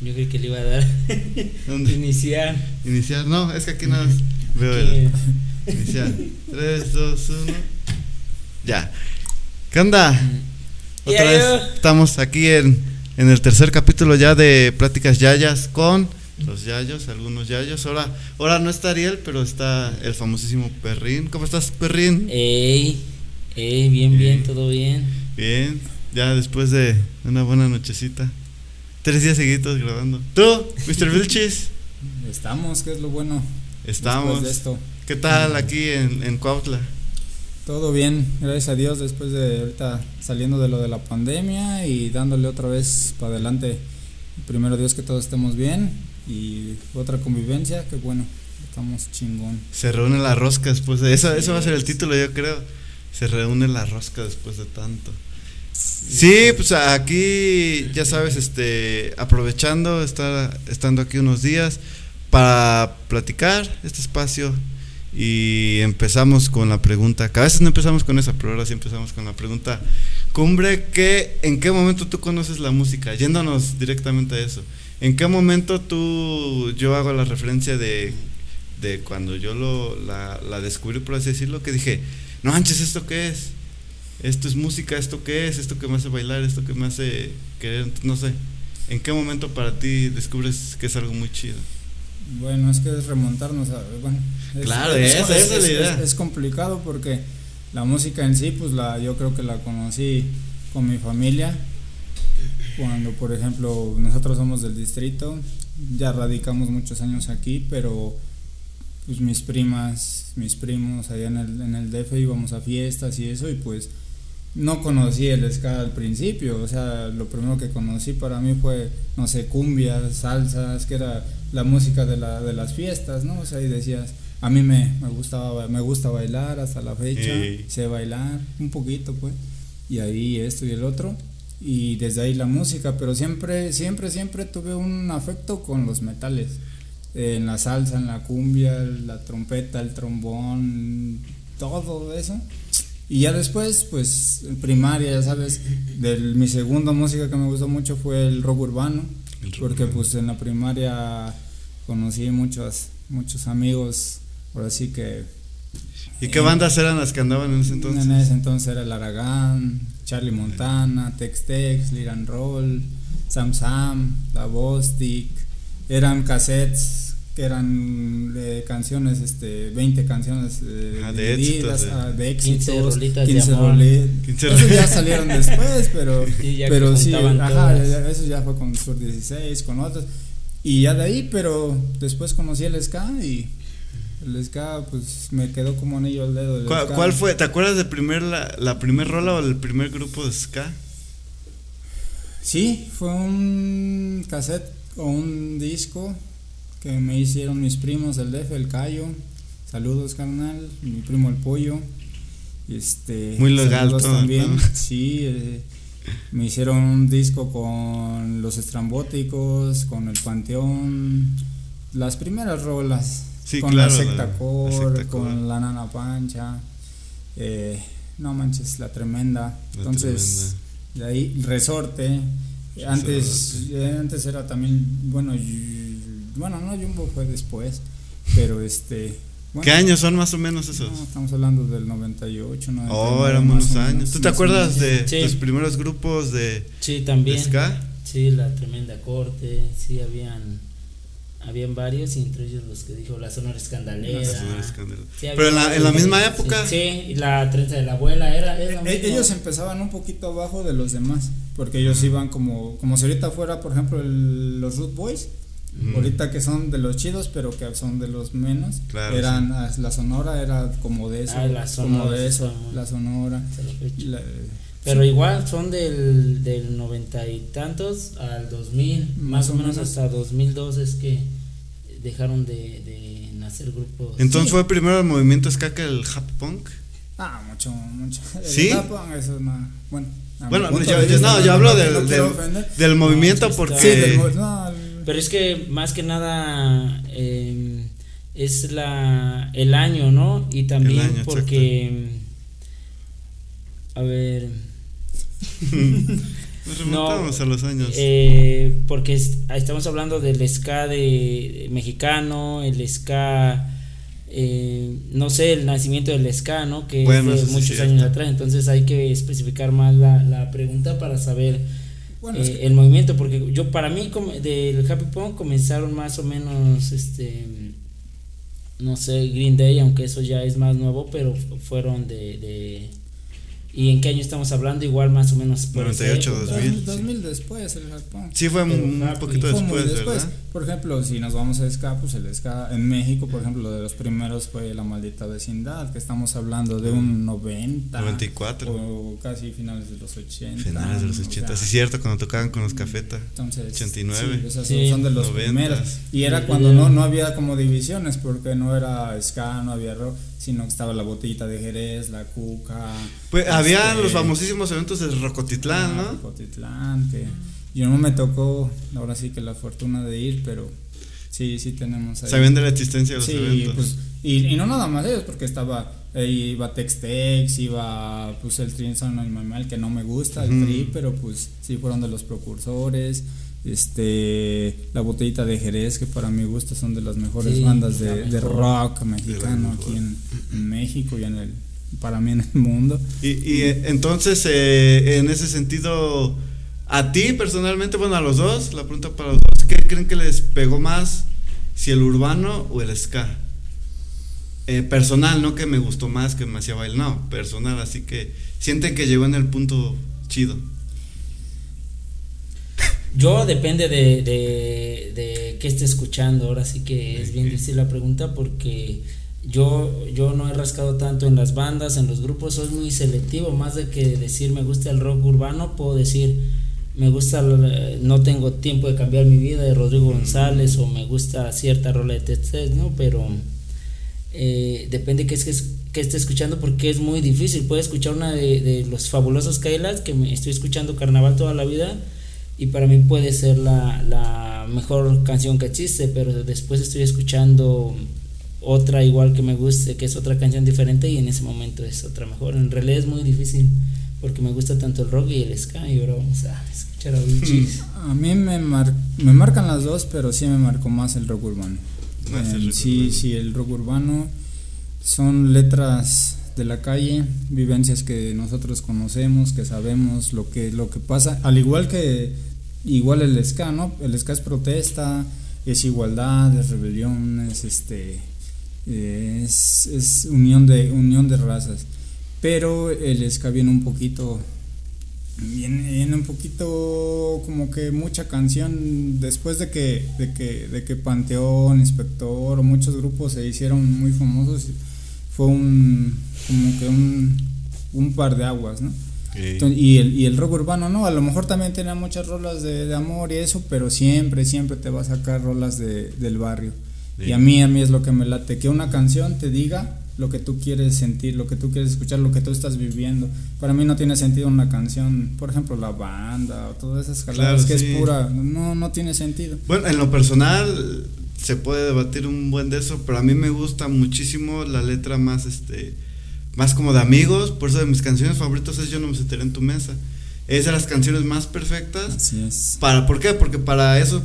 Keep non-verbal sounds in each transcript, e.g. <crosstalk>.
Yo creo que le iba a dar. <laughs> ¿Dónde? Iniciar. Iniciar, no, es que aquí nada más <laughs> veo el. Iniciar. 3, 2, 1. Ya. ¿Qué onda? Otra Ya, vez yo. estamos aquí en, en el tercer capítulo ya de Pláticas Yayas con los Yayos, algunos Yayos. Ahora, ahora no está Ariel, pero está el famosísimo Perrín. ¿Cómo estás, Perrín? Ey, ey, bien, bien, Ey. todo bien. Bien, ya después de una buena nochecita. Tres días seguidos grabando. ¿Tú, Mr. Vilchis? Estamos, que es lo bueno. Estamos. De esto. ¿Qué tal aquí en, en Cuautla? Todo bien, gracias a Dios, después de ahorita saliendo de lo de la pandemia y dándole otra vez para adelante. Primero Dios que todos estemos bien y otra convivencia, que bueno, estamos chingón. Se reúne la rosca después de eso. Eso va a ser el título, yo creo. Se reúne la rosca después de tanto. Sí, pues aquí ya sabes, este, aprovechando estar estando aquí unos días para platicar este espacio y empezamos con la pregunta, que a no empezamos con esa, pero ahora sí empezamos con la pregunta cumbre, que ¿en qué momento tú conoces la música? Yéndonos directamente a eso. ¿En qué momento tú, yo hago la referencia de, de cuando yo lo, la, la descubrí, por así decirlo, que dije, no manches, ¿esto qué es? Esto es música, ¿esto qué es? ¿Esto que me hace bailar? ¿Esto que me hace querer? No sé. ¿En qué momento para ti descubres que es algo muy chido? Bueno, es que es remontarnos a. Bueno, es, Claro, esa- esa es la idea. es complicado porque la música en sí, pues la yo creo que la conocí con mi familia. Cuando, por ejemplo, nosotros somos del distrito, ya radicamos muchos años aquí, pero pues mis primas, mis primos allá en el, en el DF íbamos a fiestas y eso, y pues no conocí el ska al principio, o sea, lo primero que conocí para mí fue, no sé, cumbias, salsas, que era la música de, la, de las fiestas, ¿no? O sea, y decías, a mí me, me, gustaba, me gusta bailar hasta la fecha, sé bailar un poquito, pues, y ahí esto y el otro, y desde ahí la música, pero siempre, siempre, siempre tuve un afecto con los metales, eh, en la salsa, en la cumbia, la trompeta, el trombón, todo eso. Y ya después, pues en primaria, ya sabes, del, mi segunda música que me gustó mucho fue el rock urbano, El rock porque urbano. pues en la primaria conocí muchos, muchos amigos, por así que ¿Y qué bandas eran las que andaban en ese entonces? en ese entonces era el Aragán, Charlie Montana, Tex Tex, Liran Roll, Sam Sam, La Bostic, eran cassettes que eran eh, canciones, este, 20 canciones eh, Ah, de divididas, éxitos, de- ah, de 15 éxitos, rolitas de 15 amor. 15 Esos ya salieron después, pero, <laughs> pero sí, ajá, eso ya fue con Sur 16, con otros. Y ya de ahí, pero después conocí el ska y el ska pues me quedó como anillo al dedo. el ¿Cuál, cuál fue? ¿Te acuerdas de primer, la, la primer rola o el primer grupo de ska? Sí, fue un cassette o un disco que me hicieron mis primos del DF, el Cayo. Saludos, carnal. Mi primo el Pollo. Este, Muy legal todo, también. ¿no? <laughs> Sí, eh, me hicieron un disco con los estrambóticos, con el Panteón. Las primeras rolas. Sí, con claro, la la- secta la core, Secta Core. con la Nana Pancha. eh, no manches, la tremenda. La Entonces, de ahí, resorte. Antes, eh, antes era también, bueno, y- bueno, no, Jumbo fue después, pero este. Bueno, ¿Qué años son más o menos esos? no, estamos hablando del 98, 99. Oh, eran unos años. menos, ¿Tú te acuerdas de Sí. tus primeros grupos de, Sí, de también. ska? Sí, la tremenda corte, sí, habían habían varios, y entre ellos los que dijo la Sonora Escandalera. La Sonora Escandalera. Sí, Pero en la, en la misma época. Sí, y la trenza de la abuela era. era Eh. Ellos empezaban un poquito abajo de los demás, porque ellos iban como, como si ahorita fuera, por ejemplo, el- los Root Boys, Ujú. ahorita que son de los chidos, pero que son de los menos, Claro, eran, ah, la Sonora era como de eso, Ah, la Sonora, como de sí, eso, la Sonora. la Pero igual son del, del noventa y tantos al 2000, más, o menos hasta 2002 es que dejaron de, de nacer grupos. Entonces Sí. fue primero el movimiento ska que el hap punk. Ah, mucho, mucho. El ¿Sí? Japón, eso es más, bueno. Bueno, yo, yo- no, yo hablo del, del, del movimiento sí porque Sí, del no, el- Pero es que más que nada eh, es la el año, ¿no? Y también año, porque a ver <laughs> Nos remontamos a los años. Eh, porque estamos hablando del ska de, mexicano, el ska, eh, no sé, el nacimiento del ska, ¿no? Que es de muchos años atrás. Entonces hay que especificar más la, la pregunta para saber eh, el movimiento. Porque yo, para mí, del Happy Punk comenzaron más o menos, este, no sé, Green Day, aunque eso ya es más nuevo, pero fueron de ¿Y en qué año estamos hablando? Igual más o menos por 98, 2000. 2000 después el Japón. Sí, fue un, poquito después, después. Por ejemplo, si nos vamos a ska, pues el ska en México, por ejemplo, lo de los primeros fue La Maldita Vecindad, que estamos hablando de un 90. 94. O casi finales de los 80. Finales de los 80, sí, cierto, cuando tocaban con los Cafeta. Entonces, 89. Sí, son de los primeros. Y era cuando no, no había como divisiones, porque no era ska, no había rock sino que estaba la botellita de Jerez, la cuca. Pues había este, los famosísimos eventos de Rocotitlán, ¿no? Rocotitlán, que yo no me tocó, ahora sí que la fortuna de ir, pero sí, sí tenemos ahí. Sabían de la existencia de los sí, Pues, y, y, no nada más ellos, porque estaba, ahí iba Tex-Tex, iba pues el Trinson Animal, que no me gusta, el Tri, pero pues sí fueron de los precursores. Este la botellita de Jerez que para mi gusto son de las mejores bandas de, rock mexicano aquí en, México y en el para mí en el mundo. Y, y eh, entonces eh, en ese sentido a ti personalmente bueno a los dos la pregunta para los dos qué creen que les pegó más si el urbano o el ska eh, personal no que me gustó más que me hacía bailar no personal así que sienten que llegó en el punto chido. Yo depende de, de, de qué esté escuchando, ahora sí que es bien difícil la pregunta porque yo, yo no he rascado tanto en las bandas, en los grupos, soy muy selectivo, más de que decir me gusta el rock urbano, puedo decir me gusta, no tengo tiempo de cambiar mi vida de Rodrigo González o me gusta cierta rola de ¿no? Pero eh, depende qué es que, esté escuchando porque es muy difícil, puedo escuchar una de, de los fabulosos Kailas que me estoy escuchando Carnaval toda la vida y para mí puede ser la, la mejor canción que existe, pero después estoy escuchando otra igual que me guste, que es otra canción diferente y en ese momento es otra mejor. En realidad es muy difícil porque me gusta tanto el rock y el ska y ahora vamos a escuchar a Bichis. A mí me, me marcan las dos, pero sí me marcó más el rock urbano. sí, sí, el rock urbano son letras de la calle, vivencias que nosotros conocemos, que sabemos lo que lo que pasa, al igual que igual el ska, ¿no? El ska es protesta, es igualdad, es rebelión, es este es, unión de unión de razas. Pero el ska viene un poquito viene, un poquito como que mucha canción después de que de que de que Panteón, Inspector muchos grupos se hicieron muy famosos fue un como que un, un par de aguas, ¿no? y, el, y el rock urbano, no, a lo mejor también tenía muchas rolas de, amor y eso, pero siempre, siempre te va a sacar rolas de, del barrio. Y a mí, a mí es lo que me late, que una canción te diga lo que tú quieres sentir, lo que tú quieres escuchar, lo que tú estás viviendo. Para mí no tiene sentido una canción, por ejemplo, la banda o todas esas cosas que es pura, no, no tiene sentido. Bueno, en lo personal se puede debatir un buen de eso, pero a mí me gusta muchísimo la letra más, este, más como de amigos, por eso de mis canciones favoritas es Yo no me sentaré en tu mesa. Es de las canciones más perfectas. Así es. Para, ¿Por qué? Porque para eso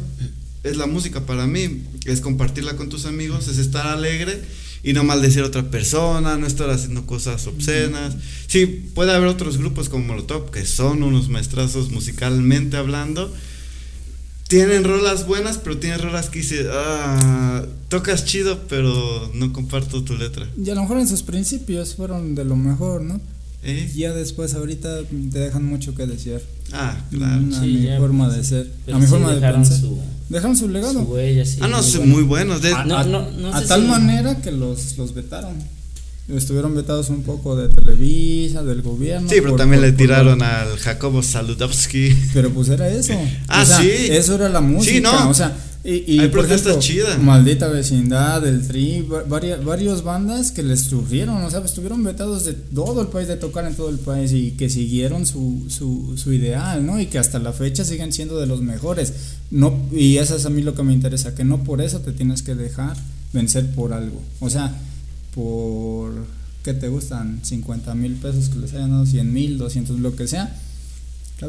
es la música para mí, es compartirla con tus amigos, es estar alegre y no maldecir a otra persona, no estar haciendo cosas obscenas. Sí, puede haber otros grupos como Molotov que son unos maestrazos musicalmente hablando, tienen rolas buenas, pero tienen rolas que dice, ah, tocas chido, pero no comparto tu letra. Y a lo mejor en sus principios fueron de lo mejor, ¿no? ¿Eh? Ya después, ahorita te dejan mucho que decir. Ah, claro. A mi forma de ser. A mi forma de pensar. Su, dejaron su legado. Su huella, ah, no, muy, muy buenos. a, no, no, a tal manera que los, los vetaron estuvieron vetados un poco de Televisa, del gobierno. Sí, pero también le tiraron al Jacobo Saludowski. Pero pues era eso. <laughs> ah, sí. Eso era la música. Sí, no. O sea, y, Hay protestas chidas. Maldita vecindad, el Tri, varias, varios bandas que les sufrieron, o sea, estuvieron vetados de todo el país, de tocar en todo el país y que siguieron su, su, su ideal, ¿no? Y que hasta la fecha siguen siendo de los mejores. No, y eso es a mí lo que me interesa, que no por eso te tienes que dejar vencer por algo. O sea, por, ¿qué te gustan? 50 mil pesos que les hayan dado, 100 mil, 200, lo que sea.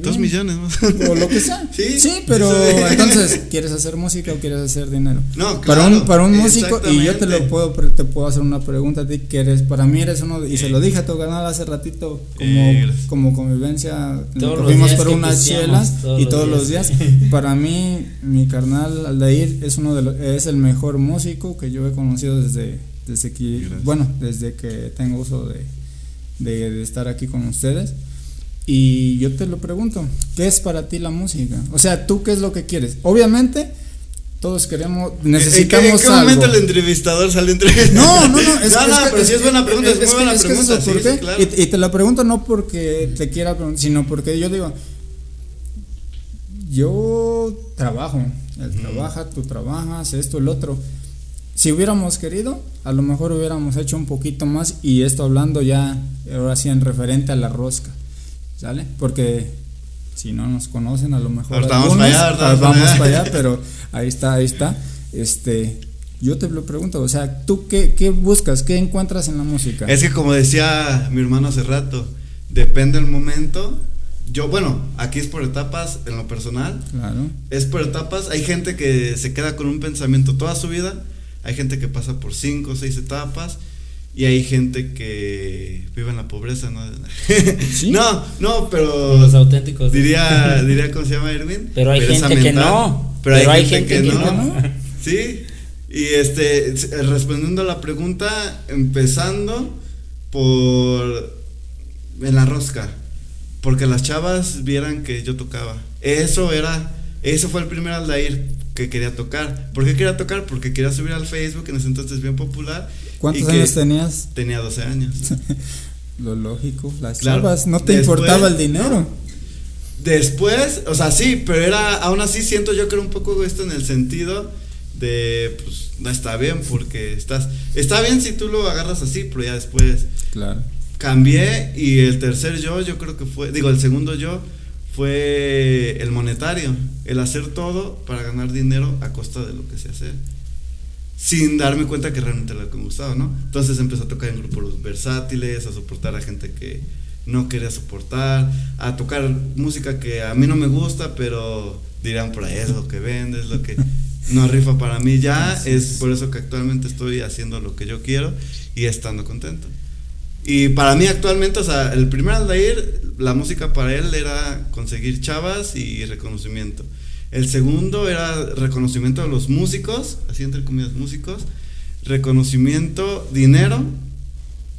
Dos millones más. O lo que sea. <laughs> Sí, sí, pero sí. entonces, ¿quieres hacer música o quieres hacer dinero? No, para claro, un, para un músico, y yo te lo puedo, pre- te puedo hacer una pregunta a ti que eres, para mí eres uno, de- y se lo dije a tu canal hace ratito, como, Eh, como convivencia, Todos fuimos por unas chelas todos y todos los días. días. <laughs> para mí, mi carnal Aldair es uno de los, es el mejor músico que yo he conocido desde, desde que, Gracias. bueno, desde que tengo uso de, de, de estar aquí con ustedes. Y yo te lo pregunto, ¿qué es para ti la música? O sea, ¿tú qué es lo que quieres? Obviamente, todos queremos, necesitamos ¿En qué, en qué algo. momento el entrevistador salió entre No, no, no, <laughs> es, no, es no, que- pero sí es buena pregunta, es, muy que- buena es que pregunta. eso, ¿por sí, claro. y, y te la pregunto no porque te quiera preguntar, sino porque yo digo, yo trabajo, él trabaja, tú trabajas, esto, el otro. Si hubiéramos querido, a lo mejor hubiéramos hecho un poquito más y esto hablando ya, ahora sí en referente a la rosca, ¿sale? Porque si no nos conocen, a lo mejor Ahorita vamos para allá, ahorita ah, vamos para allá. pero ahí está, ahí está. Este, yo te lo pregunto, o sea, ¿tú qué, qué buscas? ¿Qué encuentras en la música? Es que como decía mi hermano hace rato, depende del momento. Yo, bueno, aquí es por etapas en lo personal. Claro. Es por etapas. Hay gente que se queda con un pensamiento toda su vida. Hay gente que pasa por cinco o seis etapas. Y hay gente que vive en la pobreza, ¿no? <laughs> ¿Sí? No, no, pero Los auténticos. diría, <laughs> diría cómo se llama Irwin. Pero hay gente que no. Pero, hay, gente, que, no. no. Sí. Y este, respondiendo a la pregunta, empezando por en la rosca. Porque las chavas vieran que yo tocaba. Eso era, eso fue el primer Aldair que quería tocar. ¿Por qué quería tocar? Porque quería subir al Facebook, en ese entonces bien popular. ¿Cuántos años tenías? Tenía 12 años. <laughs> Lo lógico, las Claro. chavas, no te Después, importaba el dinero. Después, o sea, sí, pero era, aún así siento yo que era un poco esto en el sentido de, pues, no está bien porque estás, está bien si tú lo agarras así, pero ya después Claro. cambié y el tercer yo, yo creo que fue, digo, el segundo yo fue el monetario, el hacer todo para ganar dinero a costa de lo que se hace. Sin darme cuenta que realmente era lo que me gustaba, ¿no? Entonces empecé a tocar en grupos versátiles, a soportar a gente que no quería soportar, a tocar música que a mí no me gusta, pero dirán por ahí es lo que vende, es lo que <laughs> no rifa para mí ya, es. por eso que actualmente estoy haciendo lo que yo quiero y estando contento. Y para mí actualmente, o sea, el primer Aldair, la música para él era conseguir chavas y reconocimiento. El segundo era reconocimiento de los músicos, así entre comillas músicos, reconocimiento, dinero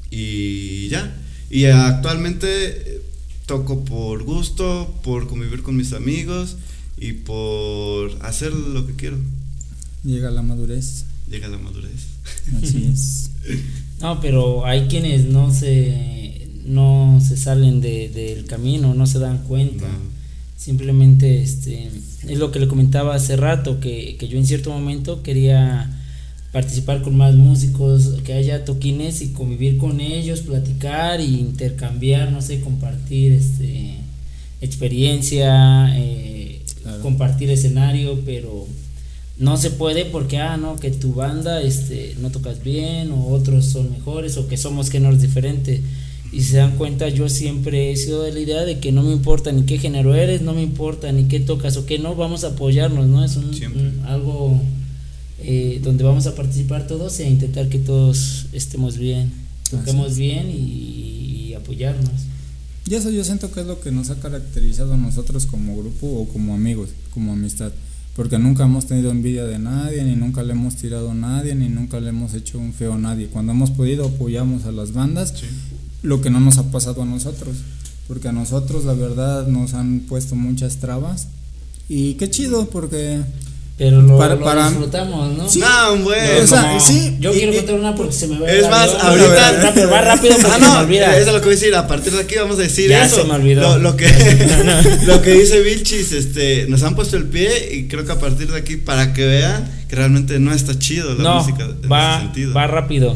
y ya. Y actualmente eh, toco por gusto, por convivir con mis amigos y por hacer lo que quiero. Llega la madurez. Llega la madurez. Así es. <laughs> No, pero hay quienes no se no se salen de- del camino, no se dan cuenta. No. Simplemente este es lo que le comentaba hace rato que, que yo en cierto momento quería participar con más músicos, que haya toquines y convivir con ellos, platicar e intercambiar, no sé, compartir este experiencia, eh, Claro. compartir escenario, pero no se puede porque ah no que tu banda este no tocas bien o otros son mejores o que somos géneros diferentes. Y se dan cuenta yo siempre he sido de la idea de que no me importa ni qué género eres no me importa ni qué tocas o qué no vamos a apoyarnos no es un, algo eh, donde vamos a participar todos e intentar que todos estemos bien toquemos bien y, y apoyarnos. Y eso yo siento que es lo que nos ha caracterizado a nosotros como grupo o como amigos, como amistad. Porque nunca hemos tenido envidia de nadie, ni nunca le hemos tirado a nadie, ni nunca le hemos hecho un feo a nadie. Cuando hemos podido apoyamos a las bandas, Sí. lo que no nos ha pasado a nosotros. Porque a nosotros la verdad nos han puesto muchas trabas. Y qué chido, porque pero lo, Para- lo para- disfrutamos no Sí. No, güey. O sea, como- sí, yo y- quiero y- contar una porque se me va Es el más, avión. ahorita. Va rápido, va rápido porque Ah, se me no, olvida. Eso es lo que voy a decir. A partir de aquí vamos a decir Ya eso. se me olvidó. Lo, lo que, <laughs> <laughs> lo que dice Vilchis, este, nos han puesto el pie y creo que a partir de aquí, para que vean que realmente no está chido la no, música en va, ese sentido. va rápido.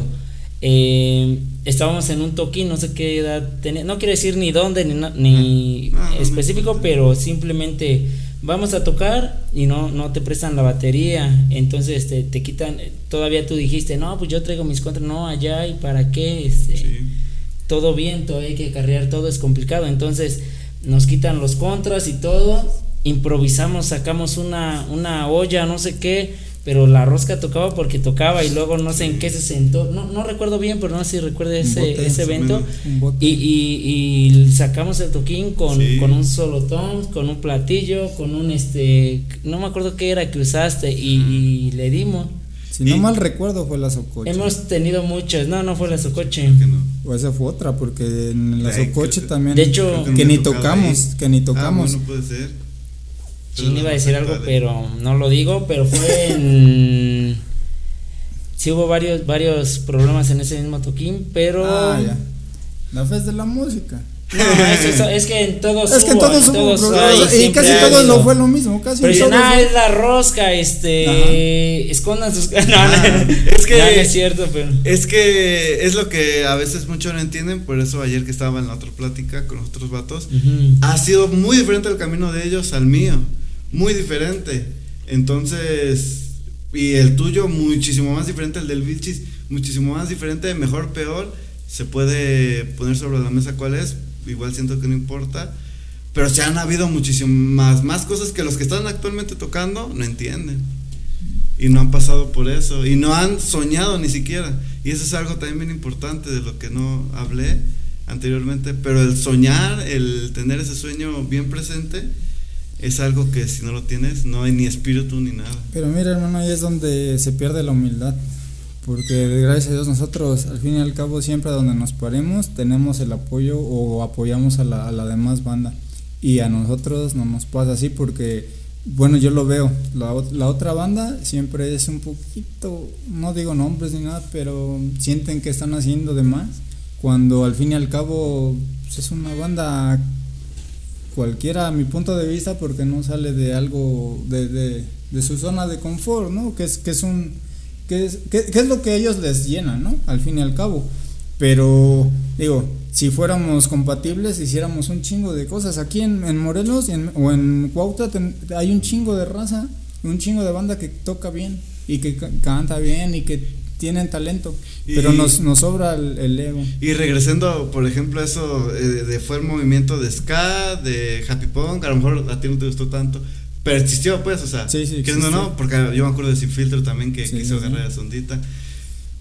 Eh, estábamos en un toquín, no sé qué edad tenía, no quiero decir ni dónde ni, ni No, no, no, específico, no. pero simplemente vamos a tocar y no, no te prestan la batería, entonces te, te quitan, todavía tú dijiste, no, pues yo traigo mis contras, no, allá y para qué, este, Sí. todo bien, todo hay que carrear, todo es complicado. Entonces, nos quitan los contras y todo, improvisamos, sacamos una, una olla, no sé qué, pero la rosca tocaba porque tocaba y luego no sé en qué se sentó, no, no recuerdo bien, pero no sé si recuerdo ese, ese evento. Y, y, y, sacamos el toquín con, con un solotón, con un platillo, con un este, no me acuerdo qué era que usaste y, y le dimos. Si no mal recuerdo fue la Socoche. Hemos tenido muchas, no, no fue la Socoche. O esa fue otra, porque en la Socoche también. De hecho, que, ni tocamos, que ni tocamos. Ah, no puede Sí, iba a decir algo, pero no lo digo, pero fue <laughs> en... sí hubo varios, varios problemas en ese mismo toquín, pero... Ah, ya. La fe de la música. No, es, es, que en todos es que todos, todos y casi todos lo fue lo mismo casi pero no es la rosca este escondan sus <laughs> no, no, es que es cierto pero es que es lo que a veces muchos no entienden por eso ayer que estaba en la otra plática con los otros vatos ha sido muy diferente el camino de ellos al mío muy diferente entonces y el tuyo muchísimo más diferente el del Vilchis muchísimo más diferente mejor peor se puede poner sobre la mesa cuál es igual siento que no importa. Pero se han habido muchísimas más cosas que los que están actualmente tocando no entienden. Y no han pasado por eso. Y no han soñado ni siquiera. Y eso es algo también bien importante de lo que no hablé anteriormente. Pero el soñar, el tener ese sueño bien presente, es algo que si no lo tienes, no hay ni espíritu ni nada. Pero mira, hermano, ahí es donde se pierde la humildad porque gracias a Dios nosotros al fin y al cabo siempre donde nos paremos tenemos el apoyo o apoyamos a la, a la demás banda y a nosotros no nos pasa así porque bueno yo lo veo la, la, otra banda siempre es un poquito no digo nombres ni nada pero sienten que están haciendo de más cuando al fin y al cabo pues, es una banda cualquiera a mi punto de vista porque no sale de algo de, de, su zona de confort no que es que es un ¿Qué es, qué, es lo que ellos les llena, ¿no? Al fin y al cabo. Pero, digo, si fuéramos compatibles, hiciéramos un chingo de cosas. Aquí en, Morelos o en Cuautla hay un chingo de raza, un chingo de banda que toca bien y que canta bien y que tienen talento, pero nos, nos sobra el, ego. Y regresando, por ejemplo, eso eh, de, fue el movimiento de ska, de happy punk, a lo mejor a ti no te gustó tanto, persistió, pues, o sea, sí, que no, no, porque yo me acuerdo de Sin Filtro también que quiso agarrar esa ondita.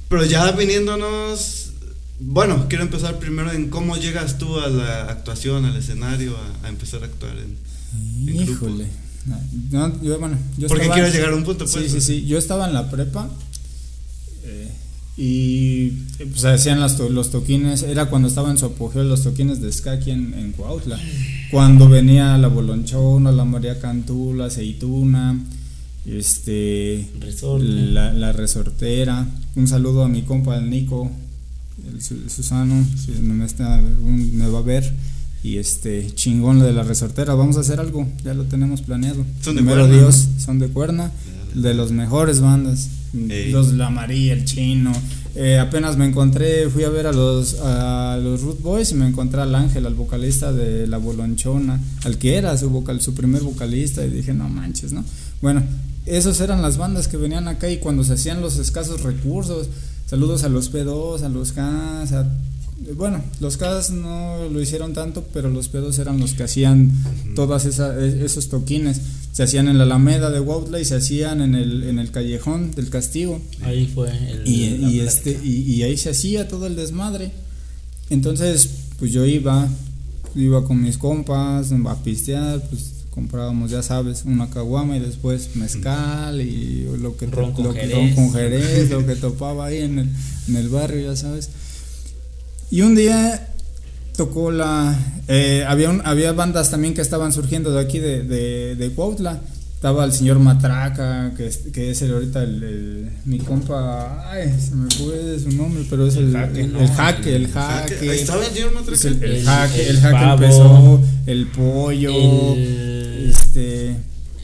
Pero ya viniéndonos, bueno, quiero empezar primero en cómo llegas tú a la actuación, al escenario, a, empezar a actuar en, en Híjole. No, yo, bueno, yo porque quiero llegar a un punto, pues. Sí, sí, sí. Yo estaba en la prepa. Eh, y pues hacían las los toquines, era cuando estaba en su apogeo los toquines de ska aquí en, en Cuautla. Cuando venía la Bolonchona, la María Cantú, la Aceituna, este, la, la, resortera. Un saludo a mi compa, el Nico, el Susano, si me, está, me va a ver. Y este, chingón lo de la resortera, vamos a hacer algo, ya lo tenemos planeado. Son de Primero Dios, son de cuerna, de las mejores bandas. Los La María, el Chino. Eh, apenas me encontré, fui a ver a los, a los Root Boys y me encontré al Ángel, al vocalista de La Bolonchona, al que era su, vocal, su primer vocalista, y dije, no manches, ¿no? Bueno, esos eran las bandas que venían acá y cuando se hacían los escasos recursos, saludos a los P2, a los K, a bueno, los CAS no lo hicieron tanto, pero los pedos eran los que hacían todas e, esos toquines. Se hacían en la Alameda de Wautla y se hacían en el, en el callejón del castigo. Ahí fue el, y, este y, ahí se hacía todo el desmadre. Entonces, pues yo iba, iba con mis compas a pistear, pues comprábamos, ya sabes, una caguama y después mezcal y lo que ron con, jerez. lo que topaba ahí en el, en el barrio, ya sabes. Y un día tocó la... Eh, había, había bandas también que estaban surgiendo de aquí, de, de, de Cuautla. Estaba el señor Matraca, que es, que es el, ahorita el, mi compa, ay, se me fue su nombre, pero es el, el jaque, el, jaque, el jaque. Estaba el señor Matraca. El, jaque, el, jaque empezó, el pollo, este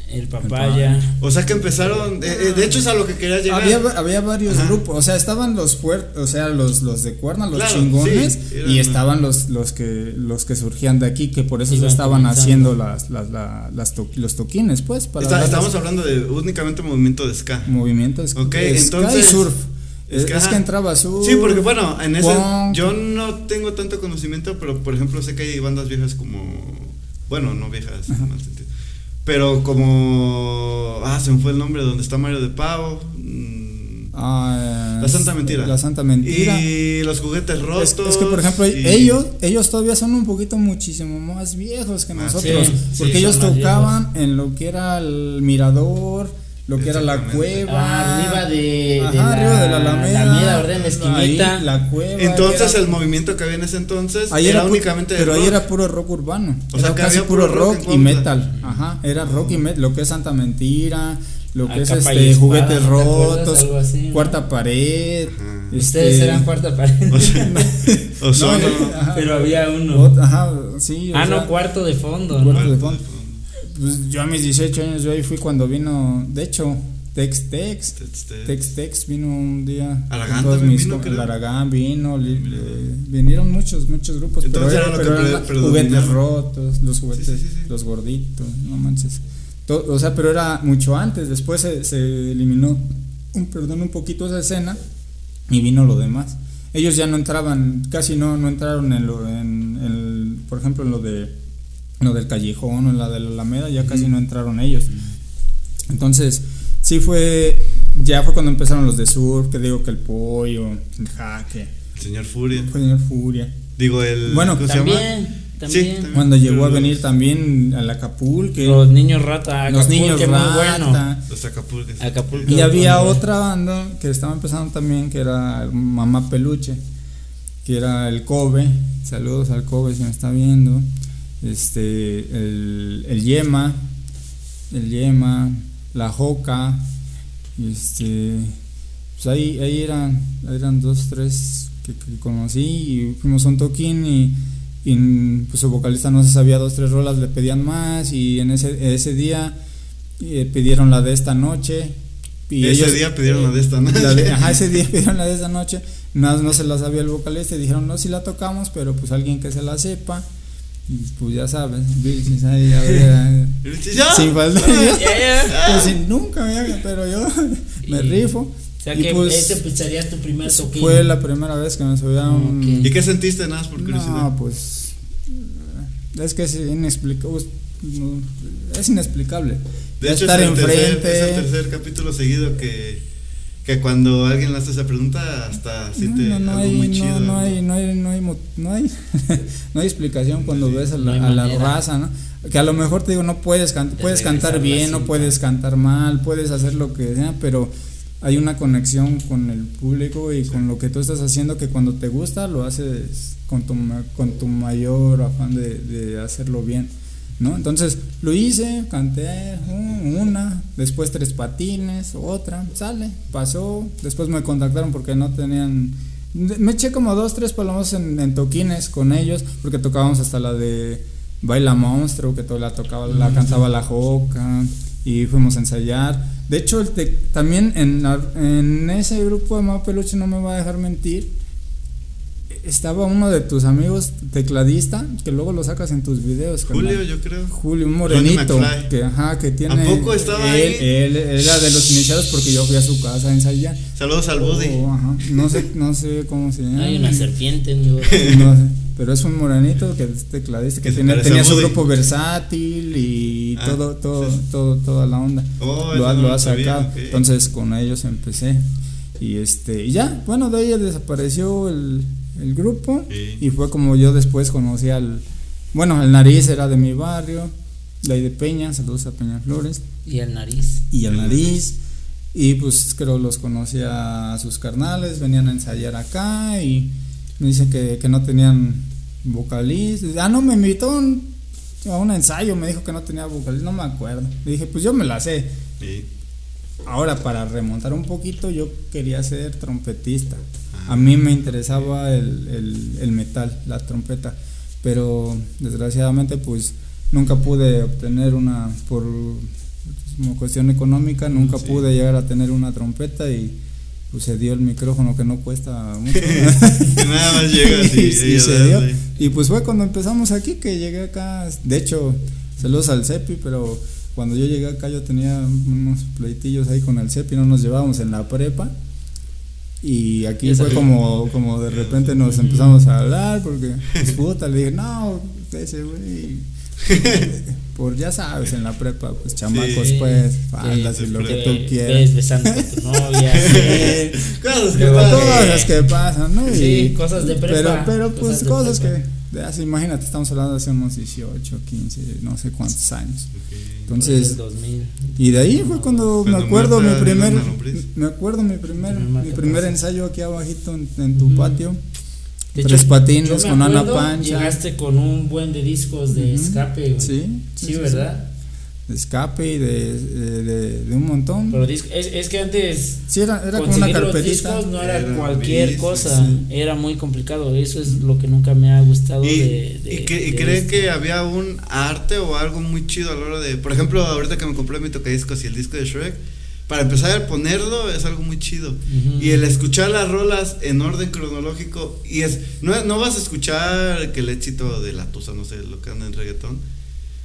el papaya. O sea que empezaron, de, de, hecho es a lo que quería llegar. Había, había varios grupos, o sea, estaban los puertos, o sea, los, los de cuerna, los chingones, y estaban los, los que los que surgían de aquí, que por eso ya estaban haciendo las, las, las, los toquines, pues. Para estamos hablando de únicamente movimiento de ska. Movimiento de ska. Ok, entonces. surf. Es que, es que, entraba surf. Sí, porque bueno, en ese yo no tengo tanto conocimiento, pero por ejemplo sé que hay bandas viejas como Bueno, no viejas en mal sentido. Pero como. Ah, se me fue el nombre donde está Mario de Pavo. mm, Ah, La Santa Mentira. La Santa Mentira. Y los juguetes rotos. Es, es que por ejemplo y- ellos ellos todavía son un poquito muchísimo más viejos que Ah, nosotros sí, porque sí, ellos tocaban en lo que era el mirador lo que era la cueva Ah, arriba de, de Ajá, la, arriba de la Alameda, Alameda, ¿verdad? En la esquinita. ahí, la cueva Entonces era- el movimiento que había en ese entonces ahí era, únicamente de pero ahí rock. era puro rock urbano O sea, era que casi había puro rock y metal ajá era rock y metal lo que es Santa Mentira lo que es este espada, juguetes rotos Algo así, ¿no? cuarta pared Ajá. Ustedes este- eran cuarta pared. O sea, <laughs> o son, No, pero había uno. Ajá, sí. o ah, sea, no, cuarto de fondo, Cuarto ¿no? de fondo. Pues yo a mis 18 años, yo ahí fui cuando vino, de hecho, Tex Tex. Tex Tex vino un día. Aragán mis vino, el Aragán vino, li- eh, vinieron muchos, muchos grupos. Entonces pero era lo pero que eran juguetes rotos, los juguetes, Sí, sí, sí, sí. los gorditos, no manches. To- o sea, pero era mucho antes, después se, se eliminó, un, perdón, un poquito esa escena y vino lo demás. Ellos ya no entraban, casi no, no entraron en lo, en el, por ejemplo, en lo de lo del callejón o en la de la Alameda, ya casi no entraron ellos. Entonces, sí fue, ya fue cuando empezaron los de Sur, que digo que el pollo, el jaque, El señor Furia. fue señor Furia. Digo, el. Bueno, ¿cómo se llama? También, también. Cuando llegó a venir también al Acapulco, que Los niños rata, los niños muy rata. bueno. Los Acapulques. Acapulco. Y había Bueno. otra banda que estaba empezando también, que era Mamá Peluche, que era el Kobe. Saludos al Kobe si me está viendo. Este, el, el Yema, el Yema, la Joca. Este, pues ahí, ahí eran, eran dos, tres que, que conocí y fuimos a un toquín y, y, pues su vocalista no se sabía dos, tres rolas, le pedían más y en ese, ese día eh, pidieron la de esta noche. Y ese ellos- día pidieron la de esta noche. de- ajá, ese día <laughs> pidieron la de esta noche. No, no se la sabía el vocalista y dijeron, no, si la tocamos, pero pues alguien que se la sepa. Y, pues ya sabes, Virgis ahí, a ver, sin falta. Ya, <laughs> ya. Pues sí, nunca me haga, pero yo me Y- rifo. O sea Y que pues, ese pues sería tu primer toquín. Fue la primera vez que me subí a un. Ok. ¿Y qué sentiste nada más por curiosidad? No, pues. Es que es inexplicable. Es inexplicable. De hecho, estar es el, tercer, enfrente. es el tercer capítulo seguido que, que cuando alguien le hace esa pregunta hasta siente no, no, algo hay, muy no, chido. no hay, no hay, no hay, mo- no hay, <laughs> no hay explicación cuando Sí, ves a no la, a la raza, ¿no? Que a lo mejor te digo, no puedes, can- De puedes cantar bien, no puedes cantar mal, puedes hacer lo que sea, pero hay una conexión con el público y con lo que tú estás haciendo que cuando te gusta lo haces con tu, ma- con tu mayor afán de, de hacerlo bien. ¿No? Entonces lo hice, canté uh, una, después tres patines, otra, sale, pasó, después me contactaron porque no tenían, me eché como dos, tres palomas en, en toquines con ellos, porque tocábamos hasta la de Baila Monstruo, que todo la tocaba, la cantaba la Joca, y fuimos a ensayar. De hecho, el te- también en, la- en ese grupo de Mau Peluche, no me va a dejar mentir, estaba uno de tus amigos tecladista, que luego lo sacas en tus videos. Julio, yo creo. Julio, un morenito, que ajá, que tiene. ¿A poco estaba él, ahí? él era de los iniciados porque yo fui a su casa a ensayar. Saludos al Buddy. Oh, ajá, no sé, no sé cómo se llama. Hay una serpiente, amigo. <laughs> No sé, pero es un morenito que es tecladista, que, tiene- tenía su grupo versátil y Ah, todo, todo, sí. todo, toda la onda. Oh, lo, no lo lo ha sacado. ok. Entonces con ellos empecé. Y este, y ya, bueno, de ahí desapareció el, el grupo. Sí. Y fue como yo después conocí al. Bueno, el nariz era de mi barrio. Ley de Peña, saludos a Peña Flores. Y el nariz. Y el nariz. Y pues creo los conocí a sus carnales, venían a ensayar acá y me dicen que, que no tenían vocalistas. Ah, no, me invitó a un, a un ensayo, me dijo que no tenía vocalistas, no me acuerdo. Le dije, pues yo me la sé. Sí. Ahora, para remontar un poquito, yo quería ser trompetista. A mí me interesaba el, el- el metal, la trompeta. Pero desgraciadamente, pues nunca pude obtener una, por como cuestión económica, nunca Sí. pude llegar a tener una trompeta y pues se dio el micrófono que no cuesta mucho. <laughs> Nada más llegas <laughs> y, y, se dio. Y pues fue cuando empezamos aquí que llegué acá. De hecho, saludos al CEPI, pero cuando yo llegué acá yo tenía unos pleitillos ahí con el CEPI, no nos llevábamos en la prepa. Y aquí fue como, como de repente nos empezamos a hablar porque, pues puta, le dije, no, ese güey. <laughs> Por ya sabes, en la prepa, pues chamacos, Sí, pues, sí, faldas y lo que tú quieras. besando con tu <laughs> novia. Cosas que pasan. Cosas que pasan, ¿no? Sí, cosas de prepa, Pero, pero pues cosas cosas que, de hace, imagínate, estamos hablando de hace unos 18, 15, no sé cuántos años. Por Entonces, el 2000. y de ahí fue cuando me acuerdo mi primer, me acuerdo mi primer, mi primer ensayo aquí abajito en, en tu Ujú. patio. De Tres hecho, patines con Ana Pancha. Llegaste con un buen de discos de Ujú. escape, güey. Sí, Sí, sí, sí, ¿verdad? De escape y de, de, de- de un montón. Pero disco, es, es que antes sí, era, era como una conseguir los carpetita. discos no era, Era cualquier cosa, sí. era muy complicado. Eso es lo que nunca me ha gustado ¿Y, de, de- y, que- y esto. que había un arte o algo muy chido a la hora de. Por ejemplo, ahorita que me compré mi tocadiscos y el disco de Shrek, para empezar a ponerlo es algo muy chido. Ujú. Y el escuchar las rolas en orden cronológico, y es. No, no vas a escuchar que el éxito de la tusa, no sé, lo que anda en reggaetón.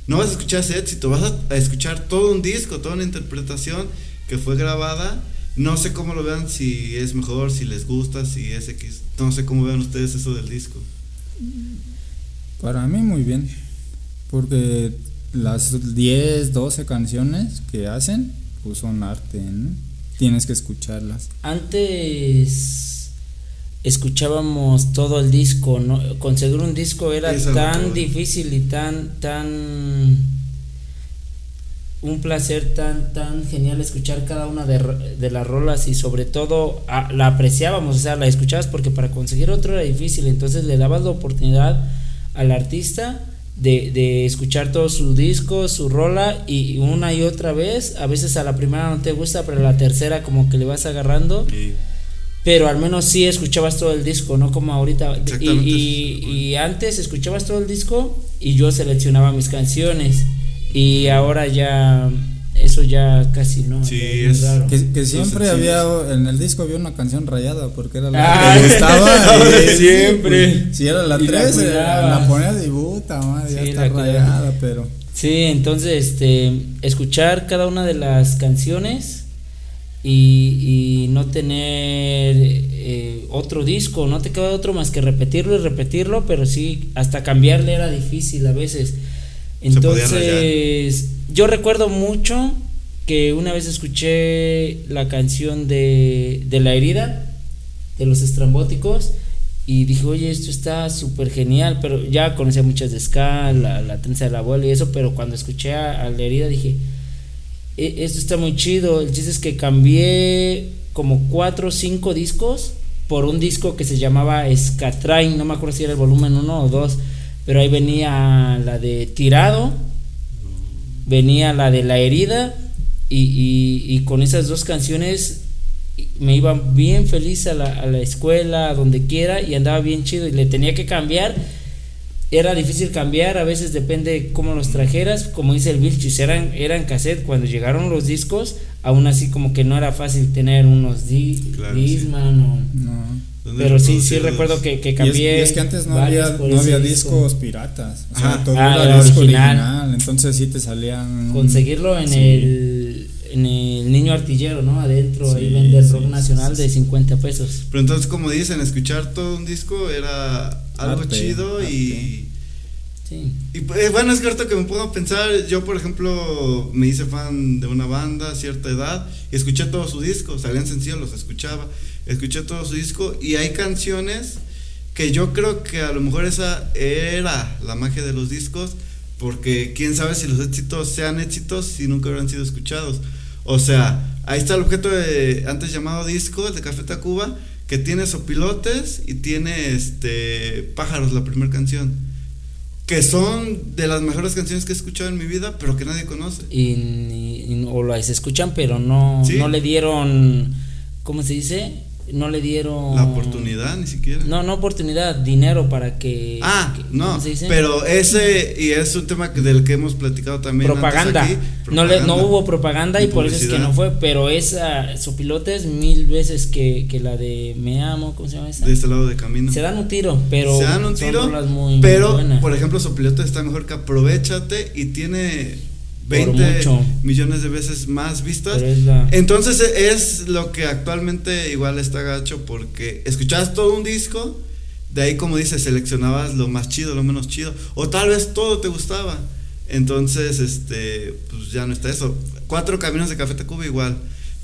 No vas a escuchar ese éxito, vas a, a escuchar todo un disco, toda una interpretación que fue grabada. No sé cómo lo vean, si es mejor, si les gusta, si es X. No sé cómo vean ustedes eso del disco. Para mí muy bien. Porque las 10, 12 canciones que hacen, pues son arte, ¿no? Tienes que escucharlas. Antes escuchábamos todo el disco, ¿no? Conseguir un disco era tan difícil y tan, tan un placer tan, tan genial escuchar cada una de, de las rolas y sobre todo a- la apreciábamos, o sea, la escuchabas porque para conseguir otro era difícil, entonces le dabas la oportunidad al artista de, de escuchar todo su disco, su rola y una y otra vez, a veces a la primera no te gusta, pero a la tercera como que le vas agarrando, Y- pero al menos sí escuchabas todo el disco, no como ahorita. Y, y- y antes escuchabas todo el disco y yo seleccionaba mis canciones. Y ahora ya, eso ya casi no. Sí, es raro. Que, que siempre había, en el disco había una canción rayada porque era la Ah, que <laughs> le gustaba. <laughs> y- siempre. pues, si era la Y la 3, cuidabas. la ponía de puta madre, ya está rayada, pero. Sí, entonces, este, escuchar cada una de las canciones y, y no tener eh, otro disco, no te queda otro más que repetirlo y repetirlo, pero sí, hasta cambiarle era difícil a veces. Entonces, yo recuerdo mucho que una vez escuché la canción de, de La herida, de los estrambóticos, y dije, oye, esto está súper genial, pero ya conocía muchas de ska, la, la trenza del abuelo y eso, pero cuando escuché a, a La herida dije, "E- esto está muy chido, el chiste es que cambié como cuatro o cinco discos por un disco que se llamaba Scatrain, no me acuerdo si era el volumen 1 o 2, pero ahí venía la de Tirado, venía la de La herida y con esas dos canciones me iba bien feliz a la, a la escuela, a donde quiera y andaba bien chido y le tenía que cambiar. Era difícil cambiar, a veces depende cómo los trajeras, como dice el Vilchis, eran, eran cassette, cuando llegaron los discos, aún así como que no era fácil tener unos di Claro, sí. Discman o... No. ¿Dónde Pero sí, sí recuerdo que, que Y es, cambié. y es que antes no había, no había disco. discos piratas. O sea, Ajá. todo Ah, era, original. original. Entonces sí te salían. Conseguirlo en Sí. el en el niño artillero, ¿no? Adentro, ahí Sí, vende el sí, rock sí, nacional sí, de 50 pesos. Pero entonces, como dicen, escuchar todo un disco era algo Arte, chido y. Sí. y, pues, bueno, es cierto que me pongo a pensar, yo por ejemplo me hice fan de una banda a cierta edad y escuché todo su disco, salían sencillos, los escuchaba, escuché todo su disco y hay canciones que yo creo que a lo mejor esa era la magia de los discos porque quién sabe si los éxitos sean éxitos si nunca hubieran sido escuchados. O sea, ahí está el objeto de antes llamado disco, el de Café Tacuba, que tiene sopilotes y tiene este pájaros, la primera canción. Que son de las mejores canciones que he escuchado en mi vida, pero que nadie conoce. Y, y- y- o las escuchan, pero no, Sí. no le dieron, ¿cómo se dice? No le dieron... La oportunidad, ni siquiera. No, no oportunidad, dinero para que... Ah, que- no, ¿cómo se dice? pero ese, y es un tema que- del que hemos platicado también. antes propaganda. No, le, no hubo propaganda y Y por eso es que no fue, pero esa Sopilotes mil veces que, que la de Me Amo, ¿cómo se llama esa? De este lado de camino. Se dan un tiro, pero se dan un tiro, muy, pero por ejemplo Sopilote está mejor que Aprovechate y tiene 20 mucho. millones de veces más vistas. La- Entonces e- es lo que actualmente igual está gacho porque escuchabas todo un disco, de ahí como dices, seleccionabas lo más chido, lo menos chido, o tal vez todo te gustaba. Entonces, este, pues ya no está eso. Cuatro Caminos de Café Tacuba igual.